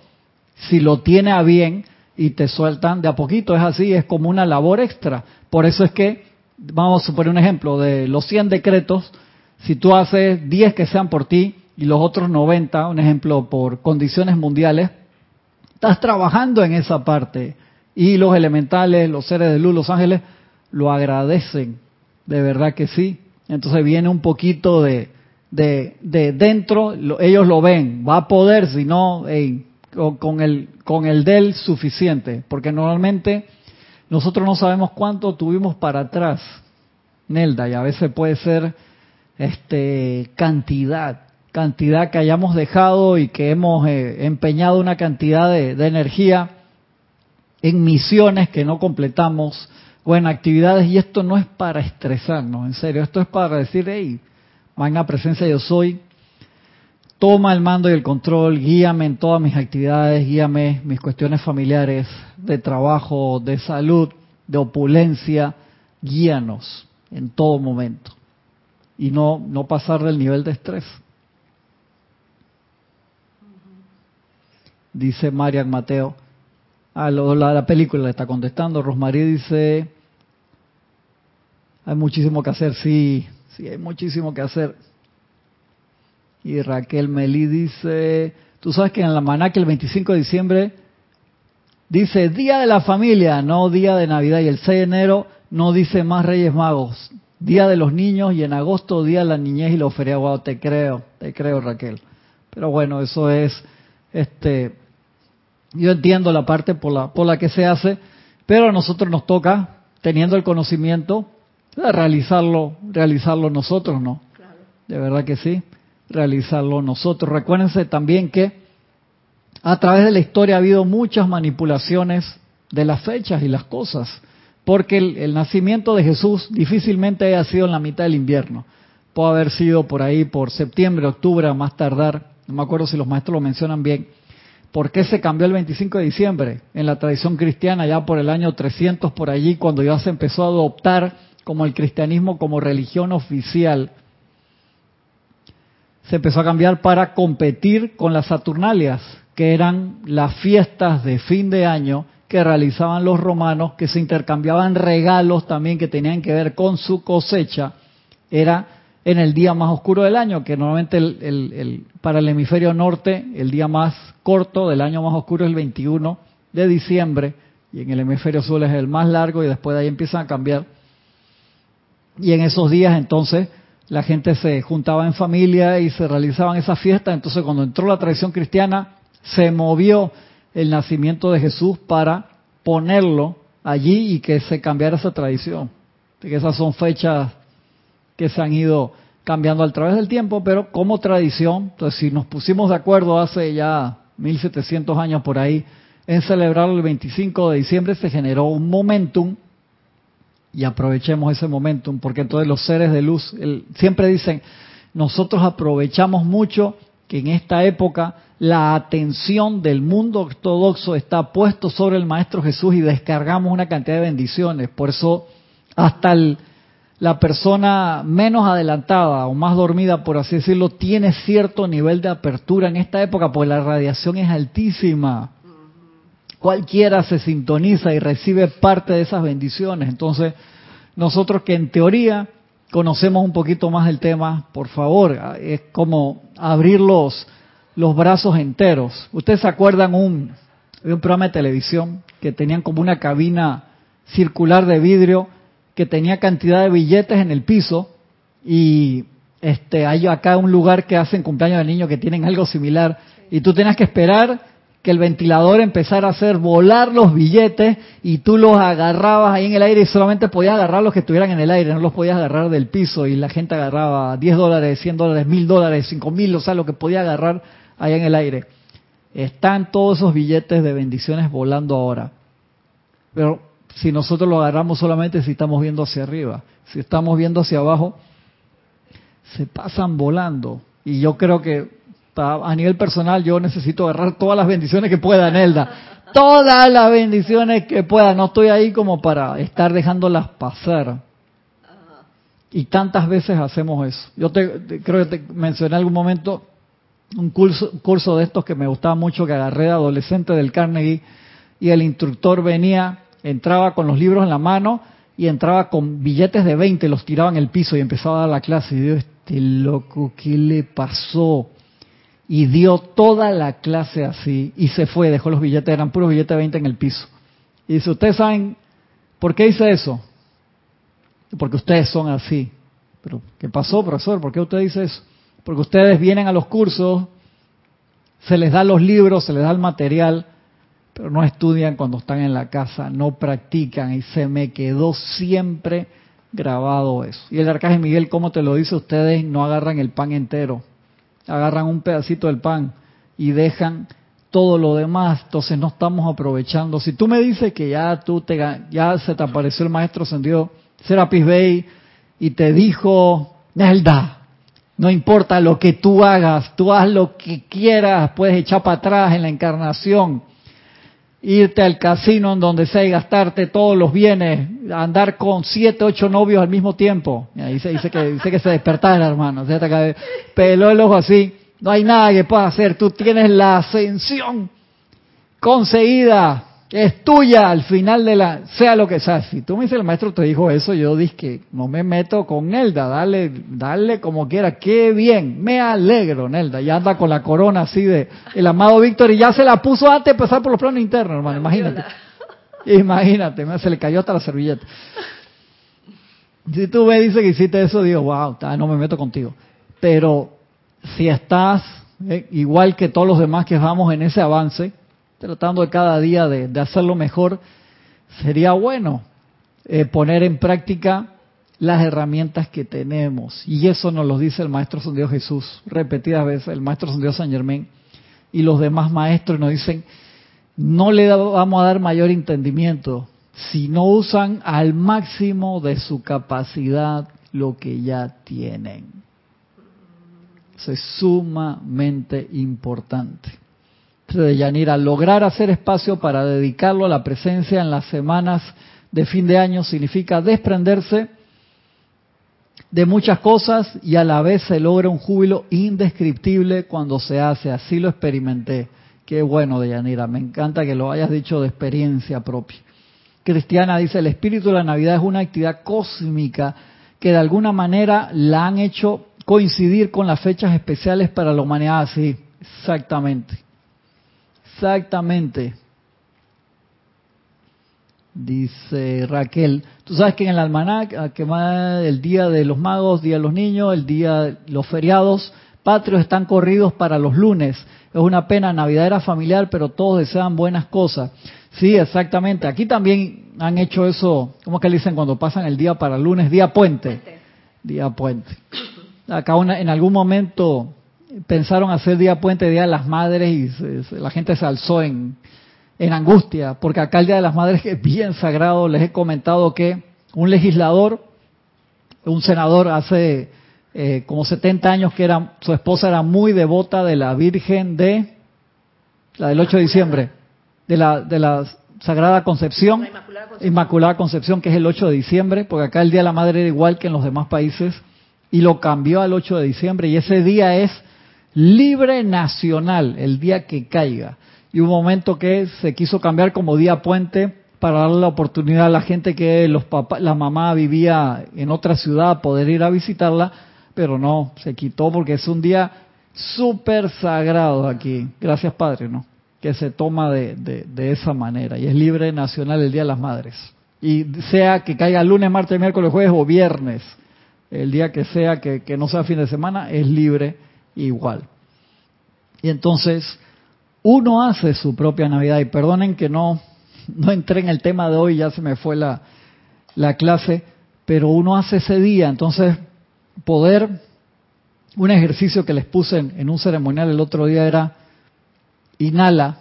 si lo tiene a bien y te sueltan de a poquito, es así, es como una labor extra. Por eso es que, vamos a suponer un ejemplo, de los 100 decretos, si tú haces 10 que sean por ti y los otros 90, un ejemplo, por condiciones mundiales, estás trabajando en esa parte. Y los elementales, los seres de luz, los ángeles, lo agradecen, de verdad que sí. Entonces viene un poquito de, de, dentro, ellos lo ven, va a poder, si no, con, el, con el del suficiente, porque normalmente nosotros no sabemos cuánto tuvimos para atrás, Nelda, y a veces puede ser este cantidad, cantidad que hayamos dejado y que hemos eh, empeñado una cantidad de, energía en misiones que no completamos o en actividades y esto no es para estresarnos, en serio, esto es para decir, hey, magna presencia yo soy, toma el mando y el control, guíame en todas mis actividades, guíame mis cuestiones familiares, de trabajo, de salud, de opulencia, guíanos en todo momento y no, no pasar del nivel de estrés. Dice Marian Mateo. Ah, la, la película le está contestando. Rosmarie dice, hay muchísimo que hacer. Sí, sí, hay muchísimo que hacer. Y Raquel Melí dice, tú sabes que en la maná que el 25 de diciembre dice Día de la Familia, no Día de Navidad. Y el 6 de enero no dice más Reyes Magos. Día de los Niños y en agosto Día de la Niñez y los feriados. te creo, te creo Raquel. Pero bueno, eso es, este, yo entiendo la parte por la, por la que se hace, pero a nosotros nos toca, teniendo el conocimiento, realizarlo, realizarlo nosotros, ¿no? De verdad que sí, realizarlo nosotros. Recuérdense también que a través de la historia ha habido muchas manipulaciones de las fechas y las cosas porque el, nacimiento de Jesús difícilmente haya sido en la mitad del invierno. Puede haber sido por ahí, por septiembre, octubre, más tardar. No me acuerdo si los maestros lo mencionan bien. ¿Por qué se cambió el 25 de diciembre? En la tradición cristiana, ya por el año 300, por allí, cuando ya se empezó a adoptar como el cristianismo como religión oficial, se empezó a cambiar para competir con las Saturnalias, que eran las fiestas de fin de año que realizaban los romanos, que se intercambiaban regalos también que tenían que ver con su cosecha, era en el día más oscuro del año, que normalmente para el hemisferio norte el día más corto del año más oscuro es el 21 de diciembre, y en el hemisferio sur es el más largo y después de ahí empiezan a cambiar. Y en esos días entonces la gente se juntaba en familia y se realizaban esas fiestas, entonces cuando entró la tradición cristiana se movió el nacimiento de Jesús para ponerlo allí y que se cambiara esa tradición. Que esas son fechas que se han ido cambiando a través del tiempo, pero como tradición, entonces si nos pusimos de acuerdo hace ya 1700 años por ahí en celebrar el 25 de diciembre, se generó un momentum y aprovechemos ese momentum, porque entonces los seres de luz siempre dicen, nosotros aprovechamos mucho que en esta época la atención del mundo ortodoxo está puesto sobre el Maestro Jesús y descargamos una cantidad de bendiciones. Por eso hasta la persona menos adelantada o más dormida, por así decirlo, tiene cierto nivel de apertura en esta época, porque la radiación es altísima. Cualquiera se sintoniza y recibe parte de esas bendiciones. Entonces, nosotros que en teoría conocemos un poquito más el tema, por favor, es como abrir los, los brazos enteros. Ustedes se acuerdan un, había un programa de televisión que tenían como una cabina circular de vidrio que tenía cantidad de billetes en el piso y este hay acá un lugar que hacen cumpleaños de niños que tienen algo similar y tú tenías que esperar que el ventilador empezara a hacer volar los billetes y tú los agarrabas ahí en el aire y solamente podías agarrar los que estuvieran en el aire, no los podías agarrar del piso y la gente agarraba 10 dólares, 100 dólares, 1000 dólares, 5000, o sea, lo que podía agarrar ahí en el aire. Están todos esos billetes de bendiciones volando ahora. Pero si nosotros lo agarramos solamente si estamos viendo hacia arriba, si estamos viendo hacia abajo, se pasan volando. Y yo creo que a nivel personal yo necesito agarrar todas las bendiciones que pueda, Nelda. Todas las bendiciones que pueda. No estoy ahí como para estar dejándolas pasar. Y tantas veces hacemos eso. Yo te, creo que te mencioné en algún momento un curso, curso de estos que me gustaba mucho que agarré de adolescente del Carnegie y el instructor venía, entraba con los libros en la mano y entraba con billetes de 20, los tiraba en el piso y empezaba a dar la clase. Y yo, este loco, ¿qué le pasó? Y dio toda la clase así y se fue, dejó los billetes, eran puros billetes de 20 en el piso. Y dice, ¿ustedes saben por qué hice eso? Porque ustedes son así. Pero, ¿qué pasó, profesor? ¿Por qué usted dice eso? Porque ustedes vienen a los cursos, se les da los libros, se les da el material, pero no estudian cuando están en la casa, no practican y se me quedó siempre grabado eso. Y el arcángel Miguel, como te lo dice, ustedes no agarran el pan entero, agarran un pedacito del pan y dejan todo lo demás, entonces no estamos aprovechando. Si tú me dices que ya tú te ya se te apareció el maestro ascendido Serapis Bey y te dijo, Nelda, no importa lo que tú hagas, tú haz lo que quieras, puedes echar para atrás en la encarnación, irte al casino en donde sea y gastarte todos los bienes, andar con siete, ocho novios al mismo tiempo. Dice, dice, que, dice que se despertara, hermano. Peló el ojo así. No hay nada que puedas hacer. Tú tienes la ascensión conseguida es tuya al final de la, sea lo que sea. Si tú me dices el maestro te dijo eso, yo dije que no me meto con Nelda, dale, dale como quiera, qué bien, me alegro, Nelda, ya anda con la corona así de el amado Víctor y ya se la puso antes de pasar por los planos internos, hermano, imagínate. Imagínate, se le cayó hasta la servilleta. Si tú me dices que hiciste eso, digo, wow, no me meto contigo. Pero si estás eh, igual que todos los demás que vamos en ese avance, tratando de cada día de, hacerlo mejor, sería bueno eh, poner en práctica las herramientas que tenemos. Y eso nos lo dice el Maestro San Jesús repetidas veces, el Maestro San San Germán y los demás maestros nos dicen, no le vamos a dar mayor entendimiento si no usan al máximo de su capacidad lo que ya tienen. Eso es sumamente importante de Yanira, lograr hacer espacio para dedicarlo a la presencia en las semanas de fin de año significa desprenderse de muchas cosas y a la vez se logra un júbilo indescriptible cuando se hace. Así lo experimenté. Qué bueno, Deyanira. Me encanta que lo hayas dicho de experiencia propia. Cristiana dice, el espíritu de la Navidad es una actividad cósmica que de alguna manera la han hecho coincidir con las fechas especiales para la humanidad. Sí, exactamente. Exactamente. Dice Raquel, tú sabes que en el almanac, que el día de los magos, día de los niños, el día de los feriados patrios están corridos para los lunes. Es una pena, Navidad era familiar, pero todos desean buenas cosas. Sí, exactamente. Aquí también han hecho eso, ¿cómo que le dicen cuando pasan el día para el lunes? Día puente. Día puente. Acá en algún momento pensaron hacer Día Puente, Día de las Madres, y la gente se alzó en, en angustia, porque acá el Día de las Madres es bien sagrado. Les he comentado que un legislador, un senador hace eh, como 70 años que era, su esposa era muy devota de la Virgen de, la del 8 de diciembre, de la, de la Sagrada Concepción, Inmaculada Concepción, Inmaculada Concepción, que es el 8 de diciembre, porque acá el Día de la Madre era igual que en los demás países, y lo cambió al 8 de diciembre, y ese día es libre nacional el día que caiga. Y un momento que se quiso cambiar como día puente para darle la oportunidad a la gente que los papás, la mamá vivía en otra ciudad poder ir a visitarla, pero no, se quitó porque es un día súper sagrado aquí. Gracias Padre, ¿no? que se toma de, de, esa manera y es libre nacional el Día de las Madres. Y sea que caiga lunes, martes, miércoles, jueves o viernes, el día que sea que no sea fin de semana, es libre igual. Y entonces uno hace su propia Navidad y perdonen que no, no entré en el tema de hoy, ya se me fue la, la clase, pero uno hace ese día, entonces poder, un ejercicio que les puse en un ceremonial el otro día era Inhala,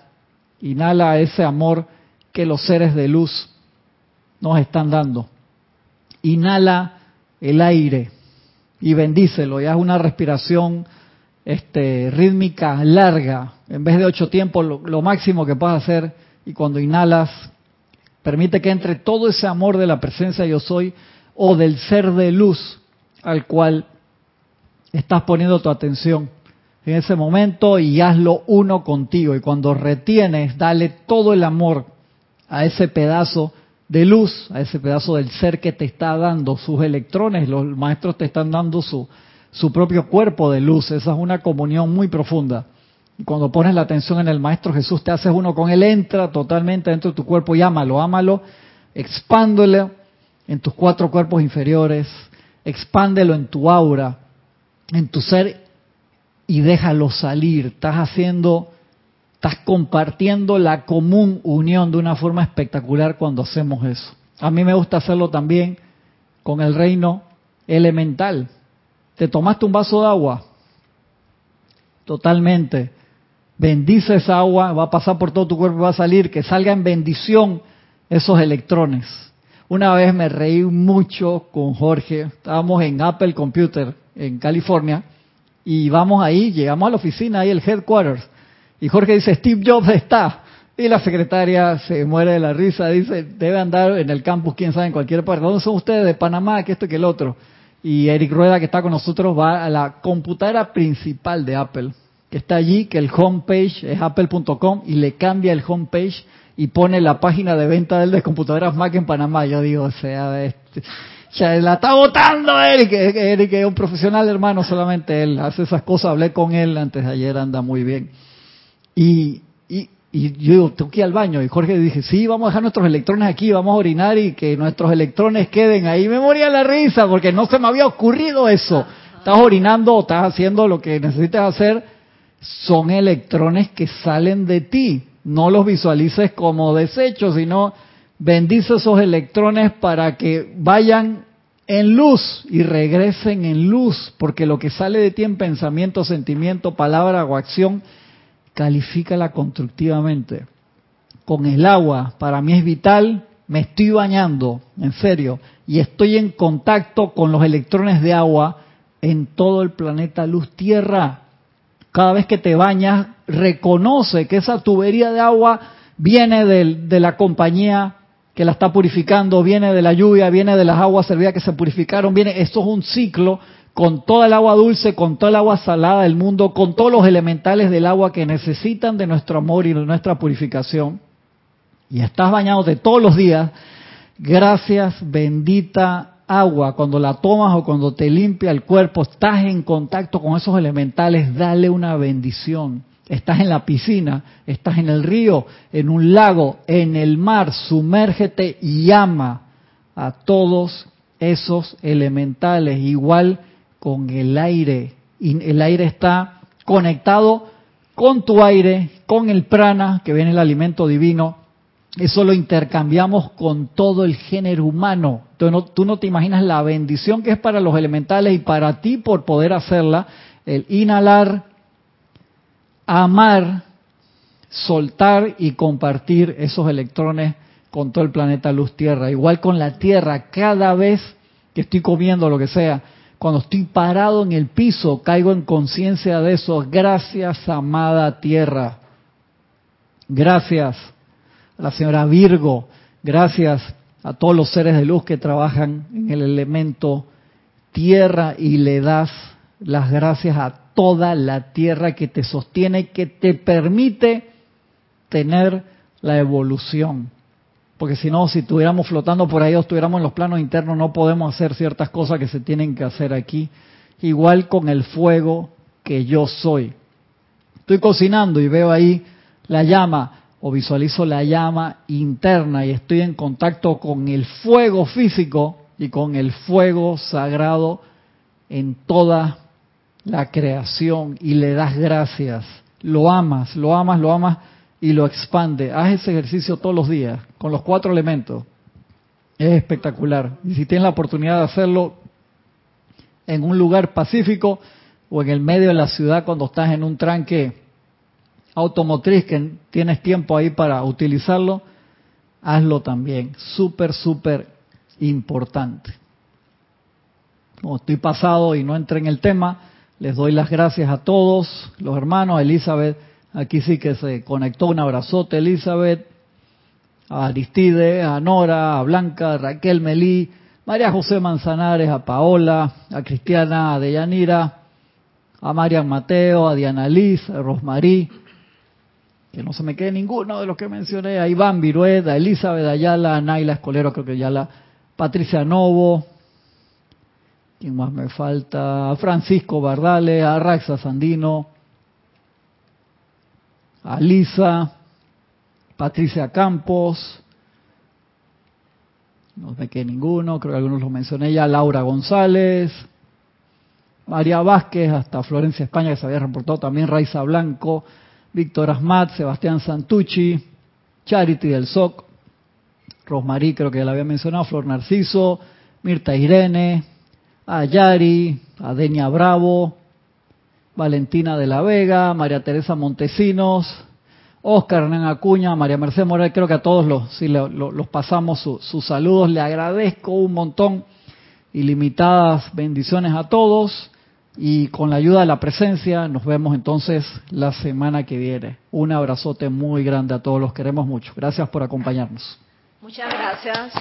inhala ese amor que los seres de luz nos están dando. Inhala el aire y bendícelo. Ya es una respiración este, rítmica larga. En vez de ocho tiempos, lo, lo máximo que puedas hacer. Y cuando inhalas, permite que entre todo ese amor de la presencia yo soy o del ser de luz al cual estás poniendo tu atención en ese momento y hazlo uno contigo. Y cuando retienes, dale todo el amor a ese pedazo de luz, a ese pedazo del ser que te está dando sus electrones. Los maestros te están dando su, su propio cuerpo de luz. Esa es una comunión muy profunda. Y cuando pones la atención en el Maestro Jesús, te haces uno con Él, entra totalmente dentro de tu cuerpo y ámalo, ámalo, expándelo en tus cuatro cuerpos inferiores, expándelo en tu aura, en tu ser y déjalo salir. Estás haciendo, estás compartiendo la común unión de una forma espectacular cuando hacemos eso. A mí me gusta hacerlo también con el reino elemental. Te tomaste un vaso de agua, totalmente. Bendice esa agua, va a pasar por todo tu cuerpo y va a salir, que salga en bendición esos electrones. Una vez me reí mucho con Jorge, estábamos en Apple Computer en California, y vamos ahí, llegamos a la oficina, ahí el headquarters, y Jorge dice, Steve Jobs está. Y la secretaria se muere de la risa, dice, debe andar en el campus, quién sabe, en cualquier parte. ¿Dónde son ustedes? De Panamá, que esto que el otro. Y Eric Rueda, que está con nosotros, va a la computadora principal de Apple, que está allí, que el homepage es apple.com, y le cambia el homepage y pone la página de venta de computadoras Mac en Panamá. Yo digo, o sea, este, ya la está votando Eric. Eric es un profesional, hermano, solamente él hace esas cosas. Hablé con él antes de ayer, anda muy bien. Y, y, yo digo, tengo que ir al baño. Y Jorge dije, sí, vamos a dejar nuestros electrones aquí, vamos a orinar y que nuestros electrones queden ahí. Me moría la risa porque no se me había ocurrido eso. Estás orinando o estás haciendo lo que necesitas hacer. Son electrones que salen de ti. No los visualices como desechos, sino bendice esos electrones para que vayan en luz y regresen en luz, porque lo que sale de ti en pensamiento, sentimiento, palabra o acción, califícala constructivamente. Con el agua, para mí es vital, me estoy bañando, en serio, y estoy en contacto con los electrones de agua en todo el planeta luz tierra. Cada vez que te bañas, reconoce que esa tubería de agua viene de, la compañía que la está purificando, viene de la lluvia, viene de las aguas servidas que se purificaron, viene, esto es un ciclo con toda el agua dulce, con toda el agua salada del mundo, con todos los elementales del agua que necesitan de nuestro amor y de nuestra purificación. Y estás bañándote todos los días, gracias bendita agua, cuando la tomas o cuando te limpia el cuerpo, estás en contacto con esos elementales, dale una bendición. Estás en la piscina, estás en el río, en un lago, en el mar, sumérgete y llama a todos esos elementales, igual con el aire. Y el aire está conectado con tu aire, con el prana, que viene el alimento divino. Eso lo intercambiamos con todo el género humano. Tú no, tú no te imaginas la bendición que es para los elementales y para ti por poder hacerla. El inhalar amar, soltar y compartir esos electrones con todo el planeta luz tierra. Igual con la tierra, cada vez que estoy comiendo lo que sea, cuando estoy parado en el piso, caigo en conciencia de eso. Gracias, amada tierra. Gracias a la señora Virgo. Gracias a todos los seres de luz que trabajan en el elemento tierra y le das las gracias a toda la tierra que te sostiene, que te permite tener la evolución. Porque si no, si estuviéramos flotando por ahí o estuviéramos en los planos internos, no podemos hacer ciertas cosas que se tienen que hacer aquí. Igual con el fuego que yo soy. Estoy cocinando y veo ahí la llama o visualizo la llama interna y estoy en contacto con el fuego físico y con el fuego sagrado en toda la creación y le das gracias. Lo amas, lo amas, lo amas y lo expande. Haz ese ejercicio todos los días con los cuatro elementos. Es espectacular. Y si tienes la oportunidad de hacerlo en un lugar pacífico o en el medio de la ciudad cuando estás en un tranque automotriz que tienes tiempo ahí para utilizarlo, hazlo también. Súper, súper importante. Como estoy pasado y no entré en el tema, les doy las gracias a todos los hermanos, Elizabeth, aquí sí que se conectó, un abrazote Elizabeth, a Aristide, a Nora, a Blanca, a Raquel Melí, María José Manzanares, a Paola, a Cristiana, a Deyanira, a Marian Mateo, a Diana Liz, a Rosmarí, que no se me quede ninguno de los que mencioné, a Iván Virueda, a Elizabeth Ayala, a Naila Escolero, creo que ya la Patricia Novo, ¿quién más me falta? A Francisco Bardales, a Raxa Sandino, a Lisa, Patricia Campos, no me quede ninguno, creo que algunos los mencioné ya, Laura González, María Vázquez, hasta Florencia España, que se había reportado también, Raiza Blanco, Víctor Asmat, Sebastián Santucci, Charity del SOC, Rosmarí, creo que ya la había mencionado, Flor Narciso, Mirta Irene, Ayari, Adenia Bravo, Valentina de la Vega, María Teresa Montesinos, Oscar Hernán Acuña, María Mercedes Morales, creo que a todos los, sí, los pasamos sus saludos, le agradezco un montón, ilimitadas bendiciones a todos y con la ayuda de la presencia nos vemos entonces la semana que viene. Un abrazote muy grande a todos, los queremos mucho. Gracias por acompañarnos. Muchas gracias.